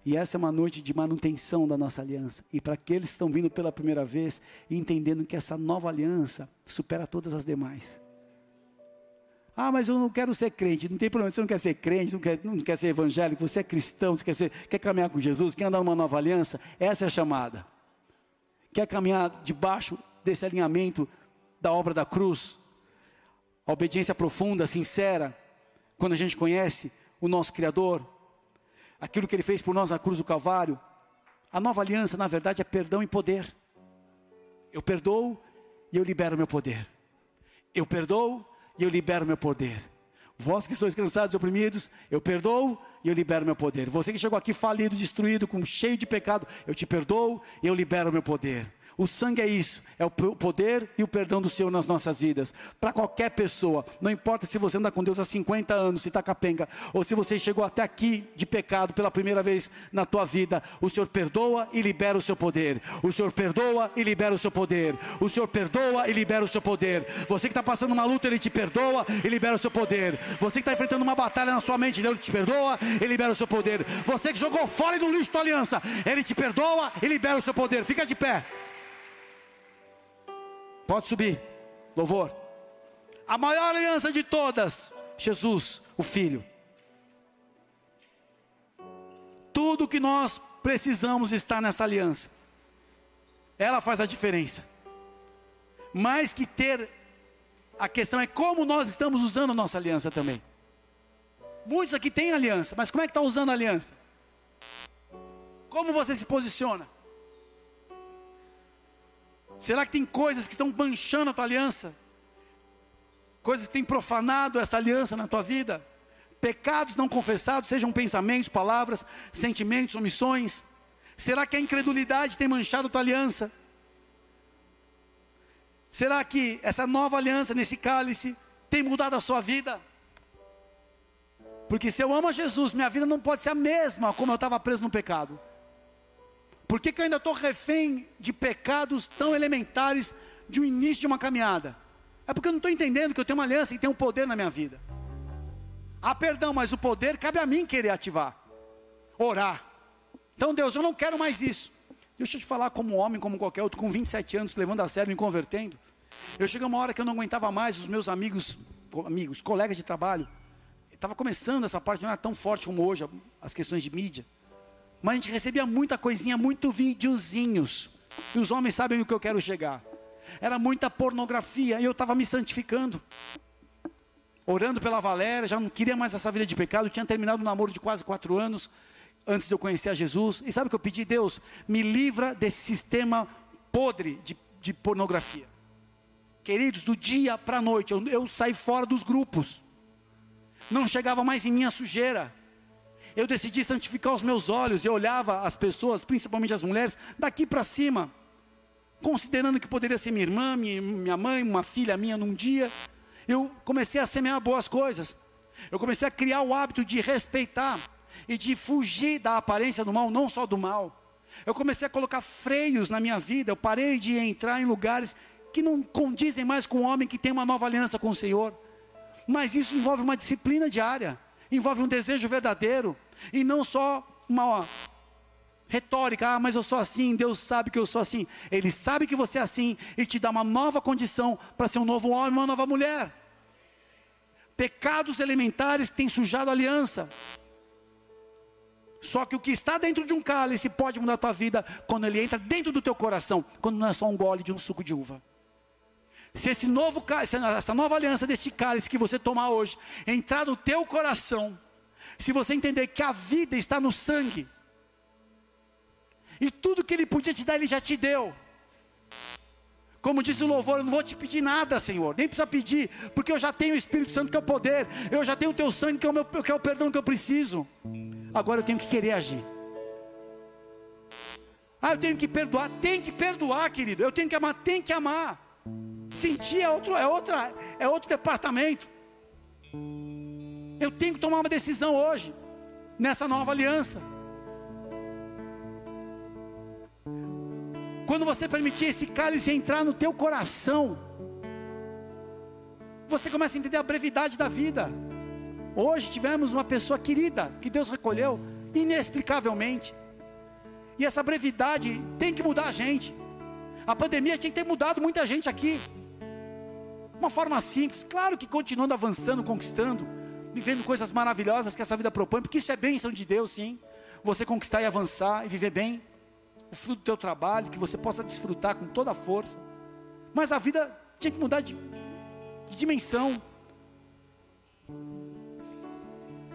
E essa é uma noite de manutenção da nossa aliança. E para aqueles que estão vindo pela primeira vez, entendendo que essa nova aliança supera todas as demais. Ah, mas eu não quero ser crente. Não tem problema, você não quer ser crente, não quer, não quer ser evangélico, você é cristão, você quer, ser, quer caminhar com Jesus, quer andar numa nova aliança. Essa é a chamada. Quer caminhar debaixo desse alinhamento da obra da cruz? A obediência profunda, sincera, quando a gente conhece o nosso Criador, aquilo que Ele fez por nós na cruz do Calvário, a nova aliança, na verdade, é perdão e poder. Eu perdoo e eu libero meu poder. Eu perdoo e eu libero meu poder. Vós que sois cansados e oprimidos, eu perdoo e eu libero meu poder. Você que chegou aqui falido, destruído, com cheio de pecado, eu te perdoo e eu libero meu poder. O sangue é isso, é o poder e o perdão do Senhor nas nossas vidas. Para qualquer pessoa, não importa se você anda com Deus há 50 anos, se está capenga, ou se você chegou até aqui de pecado pela primeira vez na tua vida, o Senhor perdoa e libera o seu poder. O Senhor perdoa e libera o seu poder. O Senhor perdoa e libera o seu poder. Você que está passando uma luta, Ele te perdoa e libera o seu poder. Você que está enfrentando uma batalha na sua mente, Deus te perdoa e libera o seu poder. Você que jogou fora no lixo tua aliança, Ele te perdoa e libera o seu poder. Fica de pé. Pode subir. Louvor. A maior aliança de todas, Jesus, o Filho. Tudo que nós precisamos está nessa aliança. Ela faz a diferença. Mais que ter, a questão é como nós estamos usando a nossa aliança também. Muitos aqui têm aliança, mas como é que está usando a aliança? Como você se posiciona? Será que tem coisas que estão manchando a tua aliança? Coisas que têm profanado essa aliança na tua vida? Pecados não confessados, sejam pensamentos, palavras, sentimentos, omissões. Será que a incredulidade tem manchado a tua aliança? Será que essa nova aliança nesse cálice tem mudado a sua vida? Porque se eu amo a Jesus, minha vida não pode ser a mesma como eu estava preso no pecado. Por que, que eu ainda estou refém de pecados tão elementares de um início de uma caminhada? É porque eu não estou entendendo que eu tenho uma aliança e tem um poder na minha vida. Ah, perdão, mas o poder cabe a mim querer ativar, orar. Então, Deus, eu não quero mais isso. Deixa eu te falar, como homem, como qualquer outro, com 27 anos, levando a sério, me convertendo. Eu cheguei uma hora que eu não aguentava mais, os meus amigos, amigos, colegas de trabalho, estava começando essa parte, não era tão forte como hoje, as questões de mídia. Mas a gente recebia muita coisinha, muito videozinhos. E os homens sabem o que eu quero chegar. Era muita pornografia e eu estava me santificando. orando pela Valéria, já não queria mais essa vida de pecado, tinha terminado um namoro de quase quatro anos antes de eu conhecer a Jesus. E sabe o que eu pedi? Deus, me livra desse sistema podre de, de pornografia. Queridos, do dia para a noite, eu, eu saí fora dos grupos, não chegava mais em minha sujeira. Eu decidi santificar os meus olhos, eu olhava as pessoas, principalmente as mulheres, daqui para cima, considerando que poderia ser minha irmã, minha, mãe, uma filha minha num dia. Eu comecei a semear boas coisas, eu comecei a criar o hábito de respeitar e de fugir da aparência do mal, não só do mal. Eu comecei a colocar freios na minha vida, eu parei de entrar em lugares que não condizem mais com o homem que tem uma nova aliança com o Senhor. Mas isso envolve uma disciplina diária, envolve um desejo verdadeiro, e não só uma retórica, ah, mas eu sou assim, Deus sabe que eu sou assim. Ele sabe que você é assim e te dá uma nova condição para ser um novo homem, uma nova mulher. Pecados elementares que têm sujado a aliança. Só que o que está dentro de um cálice pode mudar a tua vida quando ele entra dentro do teu coração, quando não é só um gole de um suco de uva. Se esse novo essa nova aliança deste cálice que você tomar hoje, entrar no teu coração, se você entender que a vida está no sangue, e tudo que ele podia te dar, ele já te deu. Como disse o louvor, eu não vou te pedir nada, Senhor, nem precisa pedir, porque eu já tenho o Espírito Santo que é o poder, eu já tenho o teu sangue que é o, meu, que é o perdão que eu preciso. Agora eu tenho que querer agir. Ah, eu tenho que perdoar, tem que perdoar, querido. Eu tenho que amar, tem que amar. Sentir é outro, é outra, é outro departamento. Eu tenho que tomar uma decisão hoje, nessa nova aliança. Quando você permitir esse cálice entrar no teu coração, você começa a entender a brevidade da vida. Hoje tivemos uma pessoa querida que Deus recolheu inexplicavelmente. E essa brevidade tem que mudar a gente. A pandemia tinha que ter mudado muita gente aqui. Uma forma simples, claro que continuando avançando, conquistando, vivendo coisas maravilhosas que essa vida propõe, porque isso é bênção de Deus, sim. Você conquistar e avançar e viver bem o fruto do teu trabalho, que você possa desfrutar com toda a força. Mas a vida tinha que mudar de, de dimensão.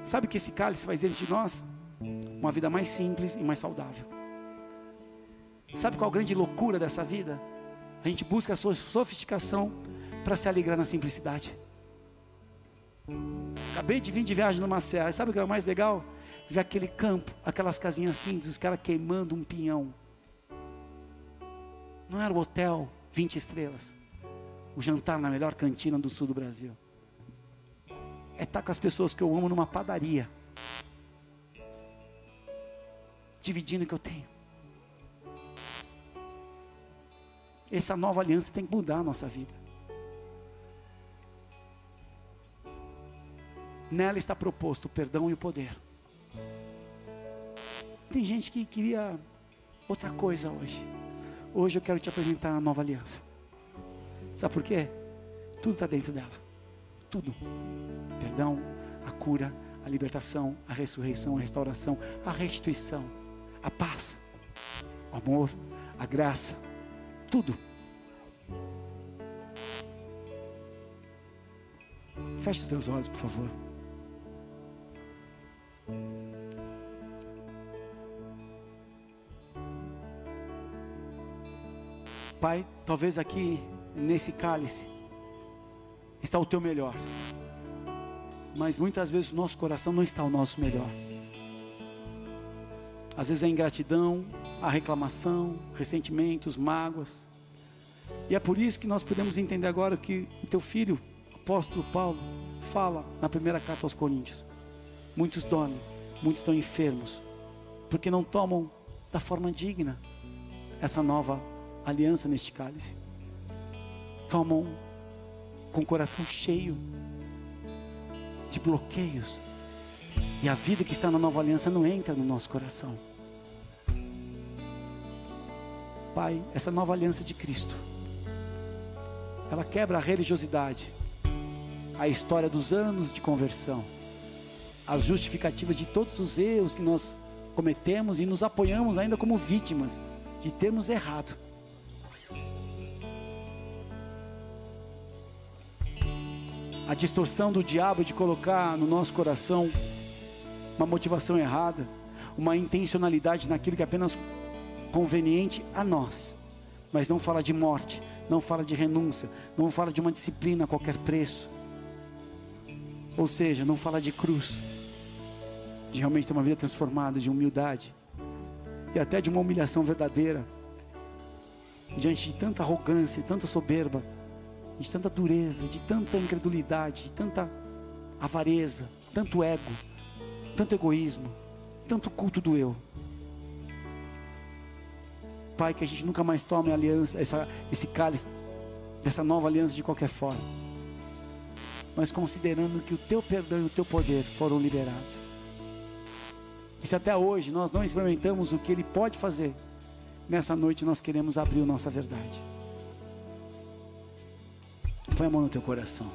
Sabe o que esse cálice vai dizer de nós? Uma vida mais simples e mais saudável. Sabe qual a grande loucura dessa vida? A gente busca a sua sofisticação para se alegrar na simplicidade. Acabei de vir de viagem numa serra. Sabe o que é o mais legal? Ver aquele campo, aquelas casinhas simples, os caras queimando um pinhão. Não era o hotel 20 estrelas. O jantar na melhor cantina do sul do Brasil. É estar com as pessoas que eu amo numa padaria. Dividindo o que eu tenho. Essa nova aliança tem que mudar a nossa vida. Nela está proposto o perdão e o poder. Tem gente que queria outra coisa hoje. Hoje eu quero te apresentar a nova aliança. Sabe por quê? Tudo está dentro dela. Tudo. Perdão, a cura, a libertação, a ressurreição, a restauração, a restituição, a paz, o amor, a graça, tudo. Feche os teus olhos, por favor. Pai, talvez aqui nesse cálice está o teu melhor. Mas muitas vezes o nosso coração não está o nosso melhor. Às vezes a ingratidão, a reclamação, ressentimentos, mágoas. E é por isso que nós podemos entender agora que o teu filho, apóstolo Paulo, fala na primeira carta aos Coríntios. Muitos dormem, muitos estão enfermos, porque não tomam da forma digna essa nova aliança neste cálice. Tomam com o coração cheio de bloqueios. E a vida que está na nova aliança não entra no nosso coração. Pai, essa nova aliança de Cristo, ela quebra a religiosidade, a história dos anos de conversão, as justificativas de todos os erros que nós cometemos e nos apoiamos ainda como vítimas de termos errado. a distorção do diabo de colocar no nosso coração uma motivação errada, uma intencionalidade naquilo que é apenas conveniente a nós, mas não fala de morte, não fala de renúncia, não fala de uma disciplina a qualquer preço, ou seja, não fala de cruz, de realmente ter uma vida transformada, de humildade e até de uma humilhação verdadeira diante de tanta arrogância, de tanta soberba, de tanta dureza, de tanta incredulidade, de tanta avareza, tanto ego, tanto egoísmo, tanto culto do eu. Pai, que a gente nunca mais tome aliança, essa, esse cálice dessa nova aliança de qualquer forma. Mas considerando que o teu perdão e o teu poder foram liberados. E se até hoje nós não experimentamos o que Ele pode fazer, nessa noite nós queremos abrir a nossa verdade. Põe a mão no teu coração.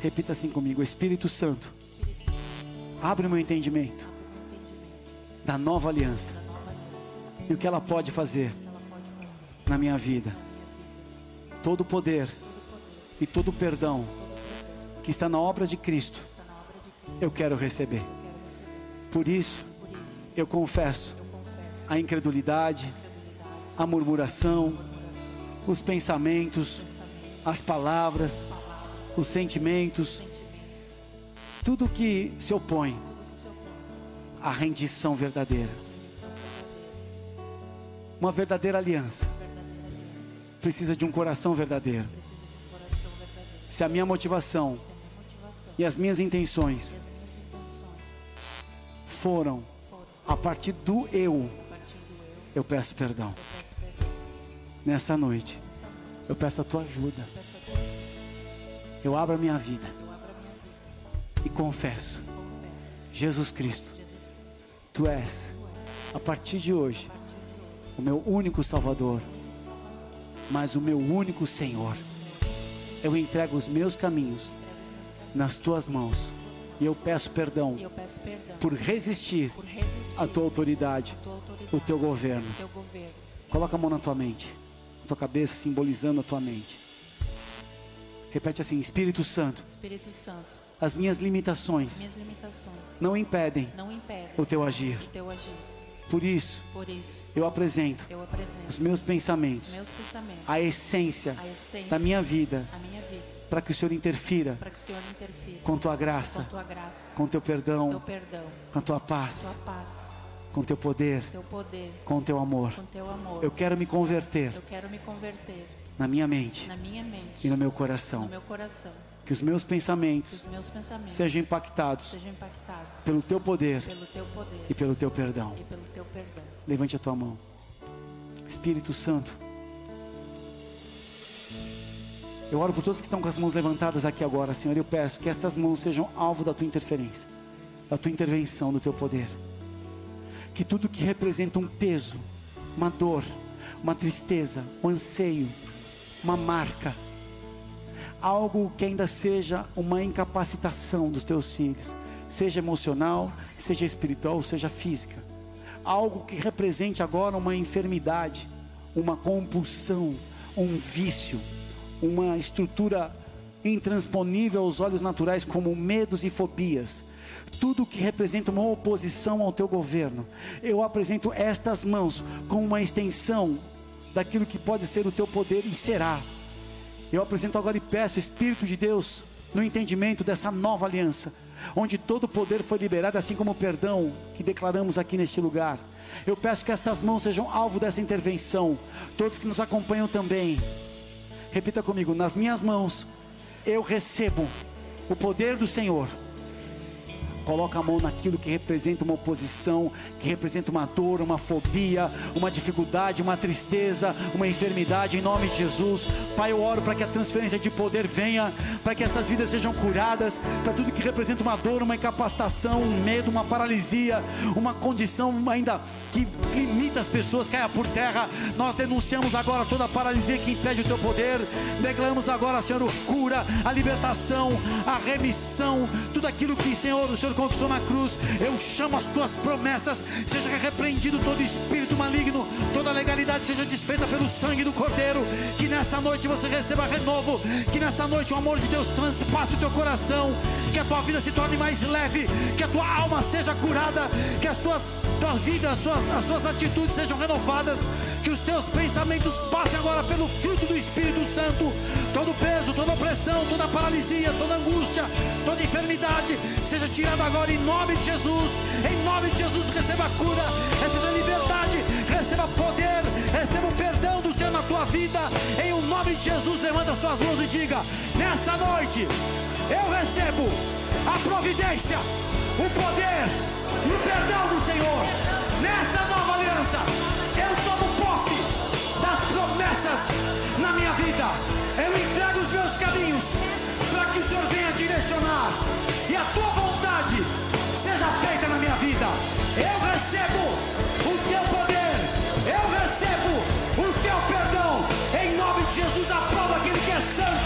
Repita assim comigo: Espírito Santo, abre o meu entendimento da nova aliança e o que ela pode fazer na minha vida. Todo o poder e todo o perdão que está na obra de Cristo, eu quero receber. Por isso, eu confesso a incredulidade, a murmuração, os pensamentos, as palavras, os sentimentos, tudo que se opõe à rendição verdadeira. Uma verdadeira aliança precisa de um coração verdadeiro. Se a minha motivação e as minhas intenções foram a partir do eu, eu peço perdão. Nessa noite, eu peço a tua ajuda. Eu abro a minha vida e confesso: Jesus Cristo, tu és, a partir de hoje, o meu único Salvador, mas o meu único Senhor. Eu entrego os meus caminhos nas tuas mãos. E eu peço perdão, eu peço perdão por resistir, por resistir à tua autoridade, tua autoridade, o teu governo. teu governo. Coloca a mão na tua mente, na tua cabeça, simbolizando a tua mente. Repete assim: Espírito Santo, Espírito Santo, as minhas limitações minhas limitações não impedem não impedem o teu agir. o teu agir. Por isso, Por isso, eu apresento eu apresento os meus os pensamentos, meus pensamentos, a essência a essência da minha vida, da minha vida, para que o Senhor interfira o Senhor interfira com tua com graça, tua graça, com teu teu perdão, perdão, com a tua tua paz, paz, com teu poder, teu poder, com teu amor. com teu amor. Eu quero me converter quero me converter na minha mente na minha mente, e no meu no coração. meu coração, Que os meus pensamentos os meus pensamentos sejam impactados sejam impactados pelo teu poder pelo teu poder e pelo perdão. e pelo teu perdão. Levante a tua mão. Espírito Santo. Eu oro por todos que estão com as mãos levantadas aqui agora, Senhor. Eu peço que estas mãos sejam alvo da tua interferência, da tua intervenção, do teu poder. Que tudo que representa um peso, uma dor, uma tristeza, um anseio, uma marca, algo que ainda seja uma incapacitação dos teus filhos, seja emocional, seja espiritual, seja física, algo que represente agora uma enfermidade, uma compulsão, um vício, uma estrutura intransponível aos olhos naturais, como medos e fobias. Tudo que representa uma oposição ao teu governo, eu apresento estas mãos como uma extensão daquilo que pode ser o teu poder e será. Eu apresento agora e peço, Espírito de Deus, no entendimento dessa nova aliança, onde todo o poder foi liberado, assim como o perdão que declaramos aqui neste lugar. Eu peço que estas mãos sejam alvo dessa intervenção, todos que nos acompanham também. Repita comigo: nas minhas mãos eu recebo o poder do Senhor. Coloca a mão naquilo que representa uma oposição, que representa uma dor, uma fobia, uma dificuldade, uma tristeza, uma enfermidade, em nome de Jesus. Pai, eu oro para que a transferência de poder venha, para que essas vidas sejam curadas, para tudo que representa uma dor, uma incapacitação, um medo, uma paralisia, uma condição ainda que limita as pessoas, caia por terra. Nós denunciamos agora toda a paralisia que impede o teu poder. Declaramos agora, Senhor, cura, a libertação, a remissão, tudo aquilo que, Senhor, o Senhor conquistou na cruz. Eu chamo as tuas promessas, seja repreendido todo espírito maligno, toda legalidade seja desfeita pelo sangue do Cordeiro. Que nessa noite você receba renovo, que nessa noite o amor de Deus transpasse o teu coração, que a tua vida se torne mais leve, que a tua alma seja curada, que as tuas, tuas vidas, as suas, as suas atitudes sejam renovadas, que os teus pensamentos passem agora pelo filtro do Espírito Santo. Todo peso, toda opressão, toda paralisia, toda angústia, toda enfermidade seja tirada agora em nome de Jesus. Em nome de Jesus, receba cura, receba liberdade, receba poder, receba o perdão do Senhor na tua vida. Em o nome de Jesus, levanta suas mãos e diga: Nessa noite eu recebo a providência, o poder e o perdão do Senhor. Nessa nova aliança, eu tomo promessas na minha vida. Eu entrego os meus caminhos para que o Senhor venha direcionar e a tua vontade seja feita na minha vida. Eu recebo o teu poder, eu recebo o teu perdão. Em nome de Jesus, aprova aquele que é santo.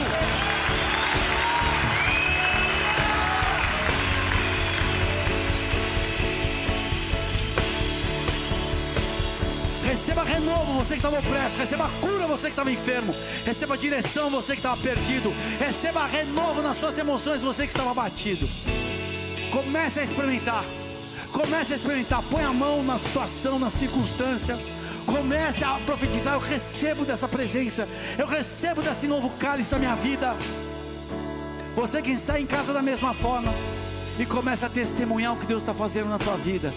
Receba renovo, você que estava opresso. Receba cura, você que estava enfermo. Receba direção, você que estava perdido. Receba renovo nas suas emoções, você que estava abatido. Comece a experimentar. Comece a experimentar. Põe a mão na situação, na circunstância. Comece a profetizar. Eu recebo dessa presença. Eu recebo desse novo cálice da minha vida. Você que está em casa da mesma forma. E começa a testemunhar o que Deus está fazendo na tua vida.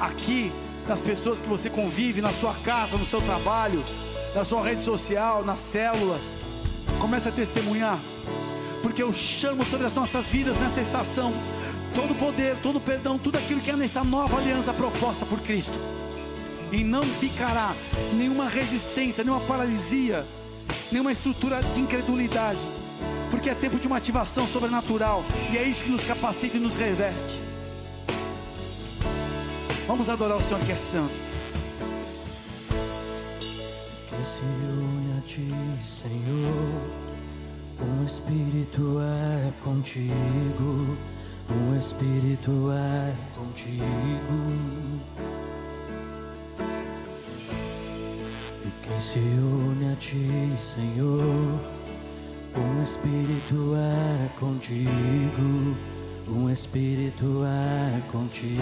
Aqui das pessoas que você convive na sua casa, no seu trabalho, na sua rede social, na célula. Comece a testemunhar, porque eu chamo sobre as nossas vidas nessa estação todo o poder, todo o perdão, tudo aquilo que é nessa nova aliança proposta por Cristo. E não ficará nenhuma resistência, nenhuma paralisia, nenhuma estrutura de incredulidade, porque é tempo de uma ativação sobrenatural, e é isso que nos capacita e nos reveste. Vamos adorar o Senhor que é santo. Quem se une a ti, Senhor, um Espírito é contigo, um Espírito é contigo. E quem se une a ti, Senhor, um Espírito é contigo um Espírito é contigo.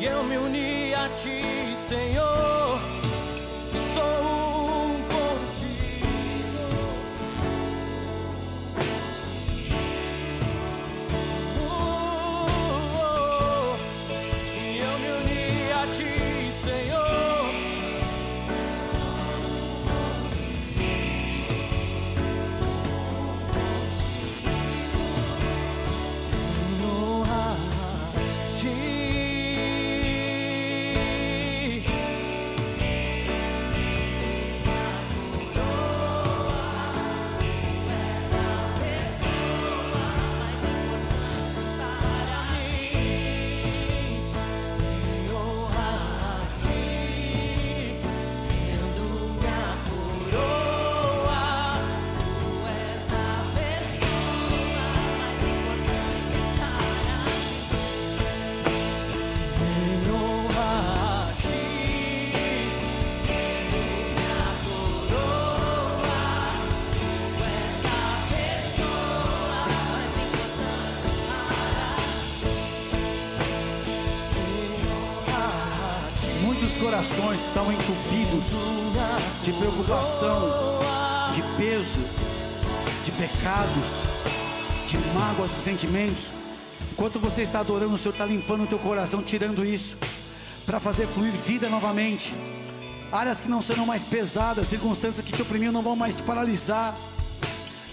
E eu me uni a ti, Senhor, e sou de peso, de pecados, de mágoas, sentimentos. Enquanto você está adorando, o Senhor está limpando o teu coração, tirando isso, para fazer fluir vida novamente. Áreas que não serão mais pesadas, circunstâncias que te oprimiam não vão mais te paralisar.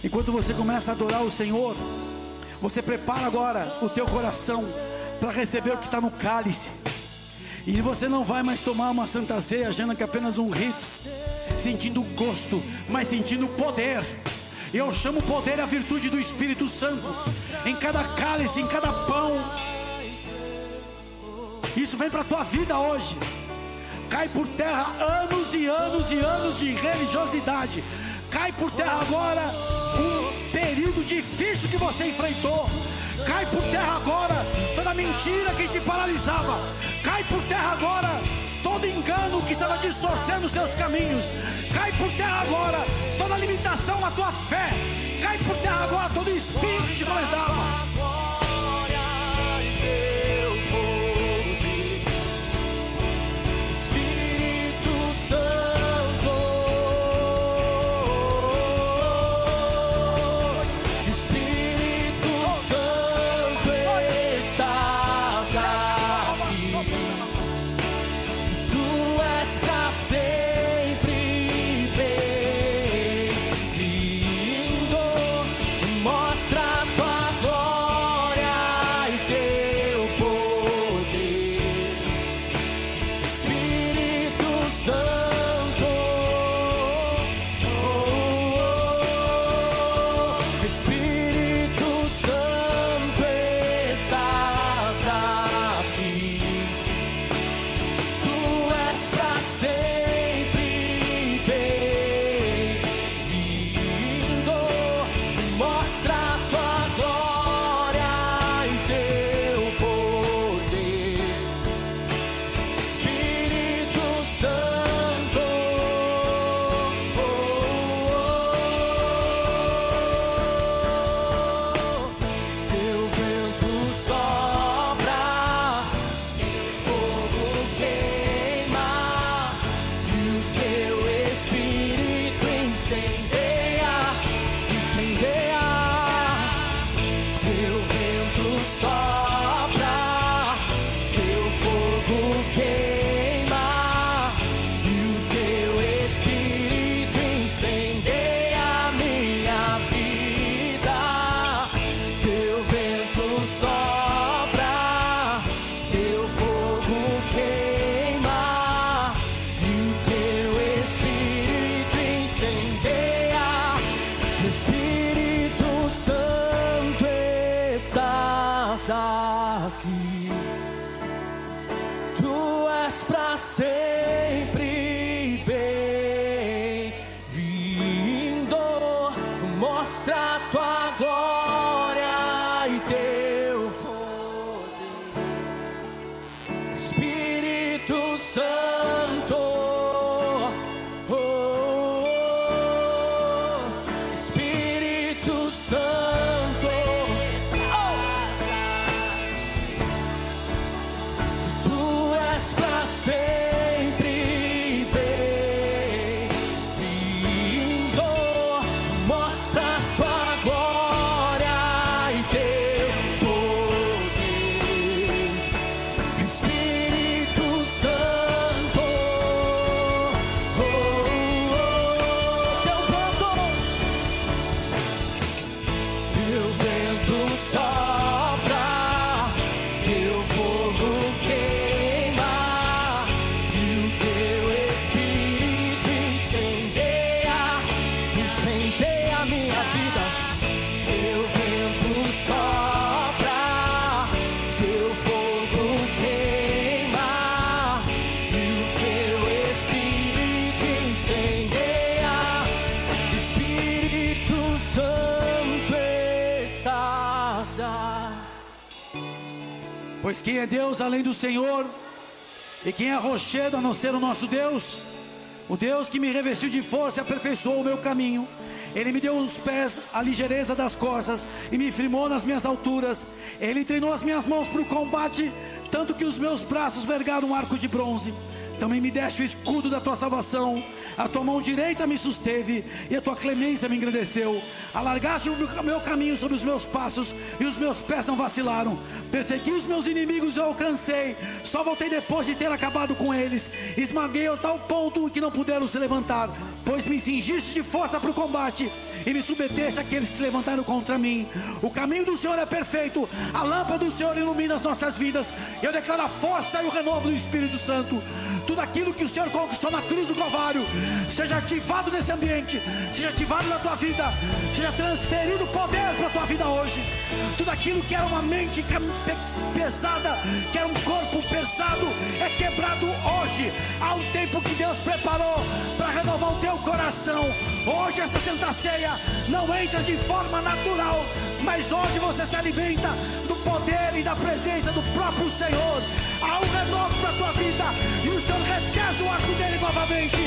Enquanto você começa a adorar o Senhor, você prepara agora o teu coração para receber o que está no cálice. E você não vai mais tomar uma santa ceia achando que é apenas um rito, sentindo gosto, mas sentindo poder. Eu chamo o poder a virtude do Espírito Santo em cada cálice, em cada pão. Isso vem para a tua vida hoje. Cai por terra anos e anos e anos de religiosidade. Cai por terra agora um período difícil que você enfrentou. Cai por terra agora toda mentira que te paralisava. Cai por terra agora todo engano que estava distorcendo os teus caminhos. Cai por terra agora toda limitação à tua fé. Cai por terra agora todo espírito que te. Quem é Deus além do Senhor? E quem é rochedo a não ser o nosso Deus? O Deus que me revestiu de força e aperfeiçoou o meu caminho. Ele me deu os pés a ligeireza das costas e me firmou nas minhas alturas. Ele treinou as minhas mãos para o combate, tanto que os meus braços vergaram um arco de bronze. Também me deste o escudo da tua salvação. A tua mão direita me susteve e a tua clemência me engrandeceu. Alargaste o meu caminho sobre os meus passos e os meus pés não vacilaram. Persegui os meus inimigos e eu alcancei. Só voltei depois de ter acabado com eles. Esmaguei a tal ponto que não puderam se levantar. Pois me cingiste de força para o combate e me submeteste àqueles que se levantaram contra mim. O caminho do Senhor é perfeito. A lâmpada do Senhor ilumina as nossas vidas. Eu declaro a força e o renovo do Espírito Santo. Tudo aquilo que o Senhor conquistou na cruz do Calvário seja ativado nesse ambiente, seja ativado na tua vida, seja transferido poder para a tua vida hoje. Tudo aquilo que era uma mente pe- pesada, que era um corpo pesado, é quebrado hoje. Há um tempo que Deus preparou para renovar ao teu coração. Hoje essa Santa Ceia não entra de forma natural, mas hoje você se alimenta do poder e da presença do próprio Senhor. Há um renovo para a tua vida e o Senhor retesa o arco dele novamente.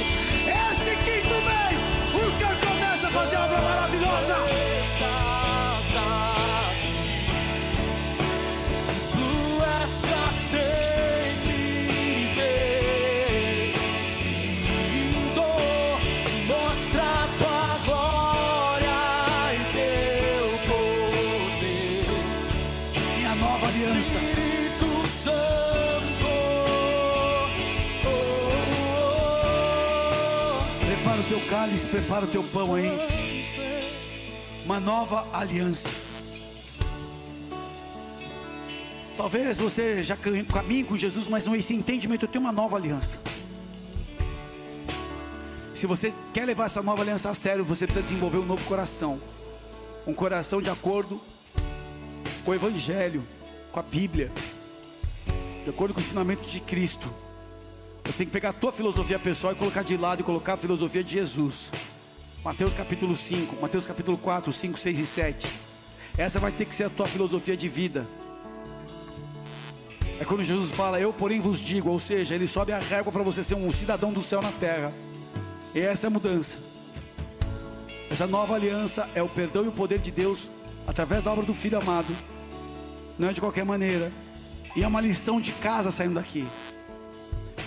Esse quinto mês, o Senhor começa a fazer obra maravilhosa. Tu és pra sempre Cálice, prepara o teu pão aí. Uma nova aliança. Talvez você já cam- caminhe com Jesus, mas não esse entendimento. Eu tenho uma nova aliança. Se você quer levar essa nova aliança a sério, você precisa desenvolver um novo coração. Um coração de acordo com o Evangelho, com a Bíblia, de acordo com o ensinamento de Cristo. Você tem que pegar a tua filosofia pessoal e colocar de lado e colocar a filosofia de Jesus. Mateus capítulo 5, Mateus capítulo 4, 5, 6 e 7. Essa vai ter que ser a tua filosofia de vida. É quando Jesus fala, eu porém vos digo, ou seja, ele sobe a régua para você ser um cidadão do céu na terra. E essa é a mudança. Essa nova aliança é o perdão e o poder de Deus através da obra do Filho amado. Não é de qualquer maneira. E é uma lição de casa saindo daqui.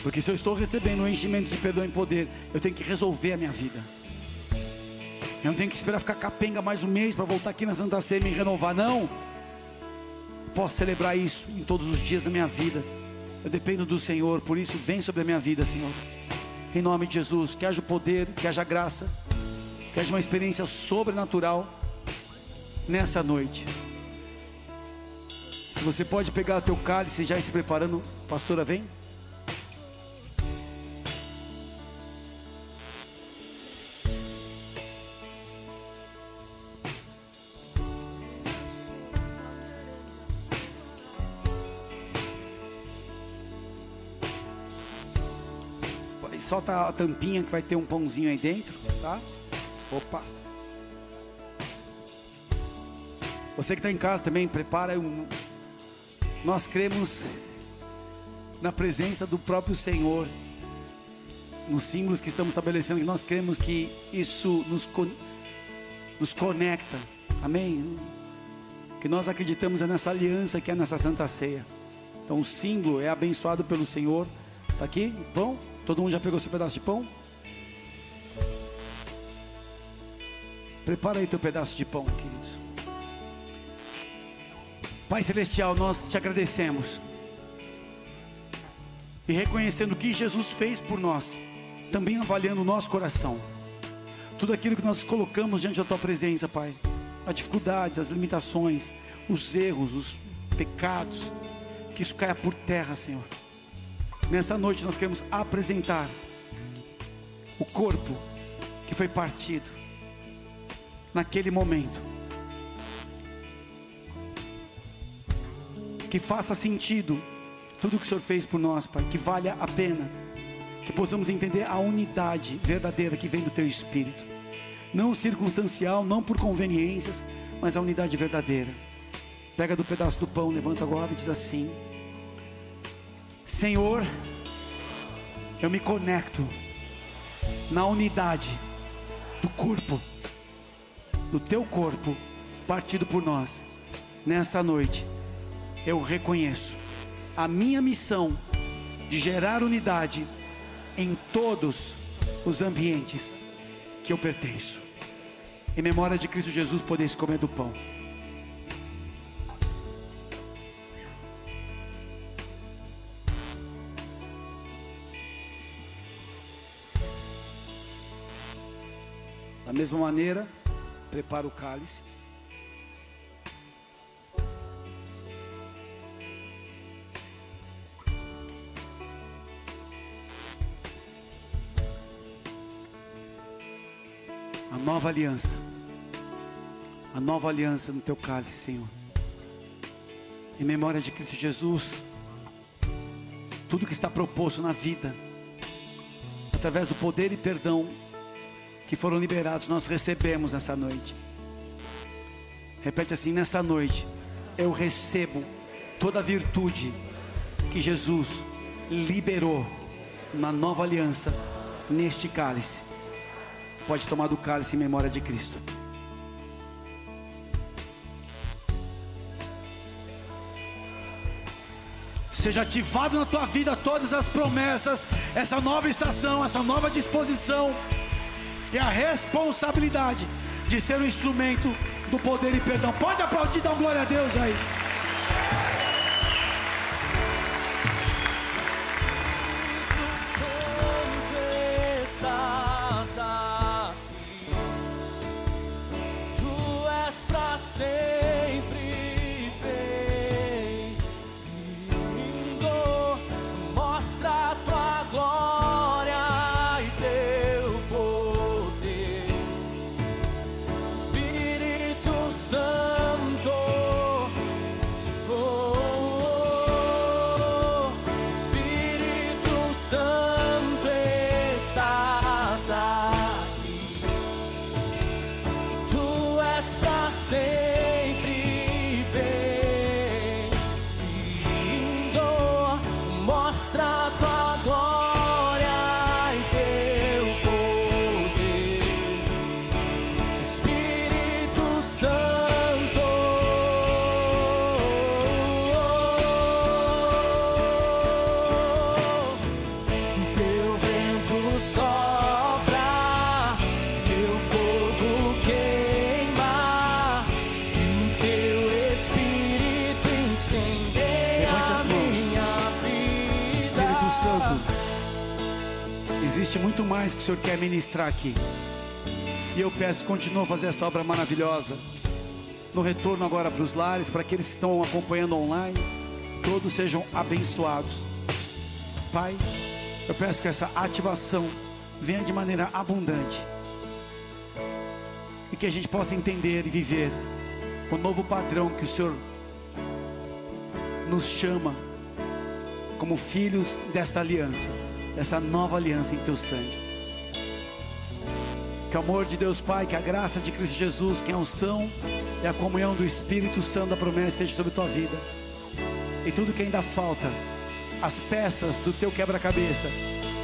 Porque se eu estou recebendo um enchimento de perdão e poder, eu tenho que resolver a minha vida. Eu não tenho que esperar ficar capenga mais um mês para voltar aqui na Santa Ceia e me renovar, não. Posso celebrar isso em todos os dias da minha vida. Eu dependo do Senhor, por isso vem sobre a minha vida, Senhor. Em nome de Jesus, que haja poder, que haja graça, que haja uma experiência sobrenatural nessa noite. Se você pode pegar o teu cálice já se preparando, pastora, vem. A tampinha que vai ter um pãozinho aí dentro, tá? Opa. Você que está em casa também, prepara um. Nós cremos na presença do próprio Senhor, nos símbolos que estamos estabelecendo, nós cremos que isso nos, con- nos conecta, amém? Que nós acreditamos é nessa aliança que é nessa Santa Ceia. Então o símbolo é abençoado pelo Senhor. Tá aqui? Pão? Todo mundo já pegou seu pedaço de pão? Prepara aí teu pedaço de pão, queridos. Pai Celestial, nós te agradecemos. E reconhecendo o que Jesus fez por nós, também avaliando o nosso coração. Tudo aquilo que nós colocamos diante da tua presença, Pai. As dificuldades, as limitações, os erros, os pecados. Que isso caia por terra, Senhor. Nessa noite nós queremos apresentar o corpo que foi partido naquele momento. Que faça sentido tudo que o Senhor fez por nós, Pai, que valha a pena. Que possamos entender a unidade verdadeira que vem do Teu Espírito. Não circunstancial, não por conveniências, mas a unidade verdadeira. Pega do pedaço do pão, levanta agora e diz assim: Senhor, eu me conecto na unidade do corpo, do teu corpo, partido por nós. Nessa noite, eu reconheço a minha missão de gerar unidade em todos os ambientes que eu pertenço. Em memória de Cristo Jesus, podeis comer do pão. Mesma maneira, prepara o cálice. A nova aliança. A nova aliança no teu cálice, Senhor. Em memória de Cristo Jesus. Tudo que está proposto na vida, através do poder e perdão que foram liberados, nós recebemos nessa noite. Repete assim: nessa noite, eu recebo toda a virtude que Jesus liberou na nova aliança, neste cálice. Pode tomar do cálice em memória de Cristo. Seja ativado na tua vida todas as promessas, essa nova estação, essa nova disposição e a responsabilidade de ser um instrumento do poder e perdão. Pode aplaudir, dar glória a Deus aí. Muito mais que o Senhor quer ministrar aqui. E eu peço, continua a fazer essa obra maravilhosa. No retorno agora para os lares, para aqueles que estão acompanhando online, todos sejam abençoados. Pai, eu peço que essa ativação venha de maneira abundante. E que a gente possa entender e viver o novo padrão que o Senhor nos chama como filhos desta aliança, dessa nova aliança em teu sangue. Que o amor de Deus Pai, que a graça de Cristo Jesus, que a unção e a comunhão do Espírito Santo da promessa esteja sobre tua vida. E tudo que ainda falta, as peças do teu quebra-cabeça,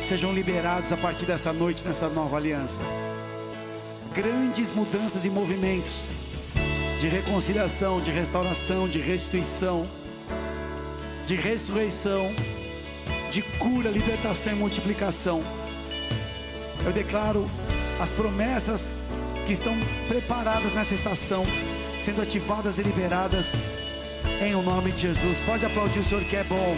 sejam liberados a partir dessa noite, nessa nova aliança. Grandes mudanças e movimentos de reconciliação, de restauração, de restituição, de ressurreição, de cura, libertação e multiplicação. Eu declaro as promessas que estão preparadas nessa estação, sendo ativadas e liberadas em o nome de Jesus. Pode aplaudir o Senhor que é bom.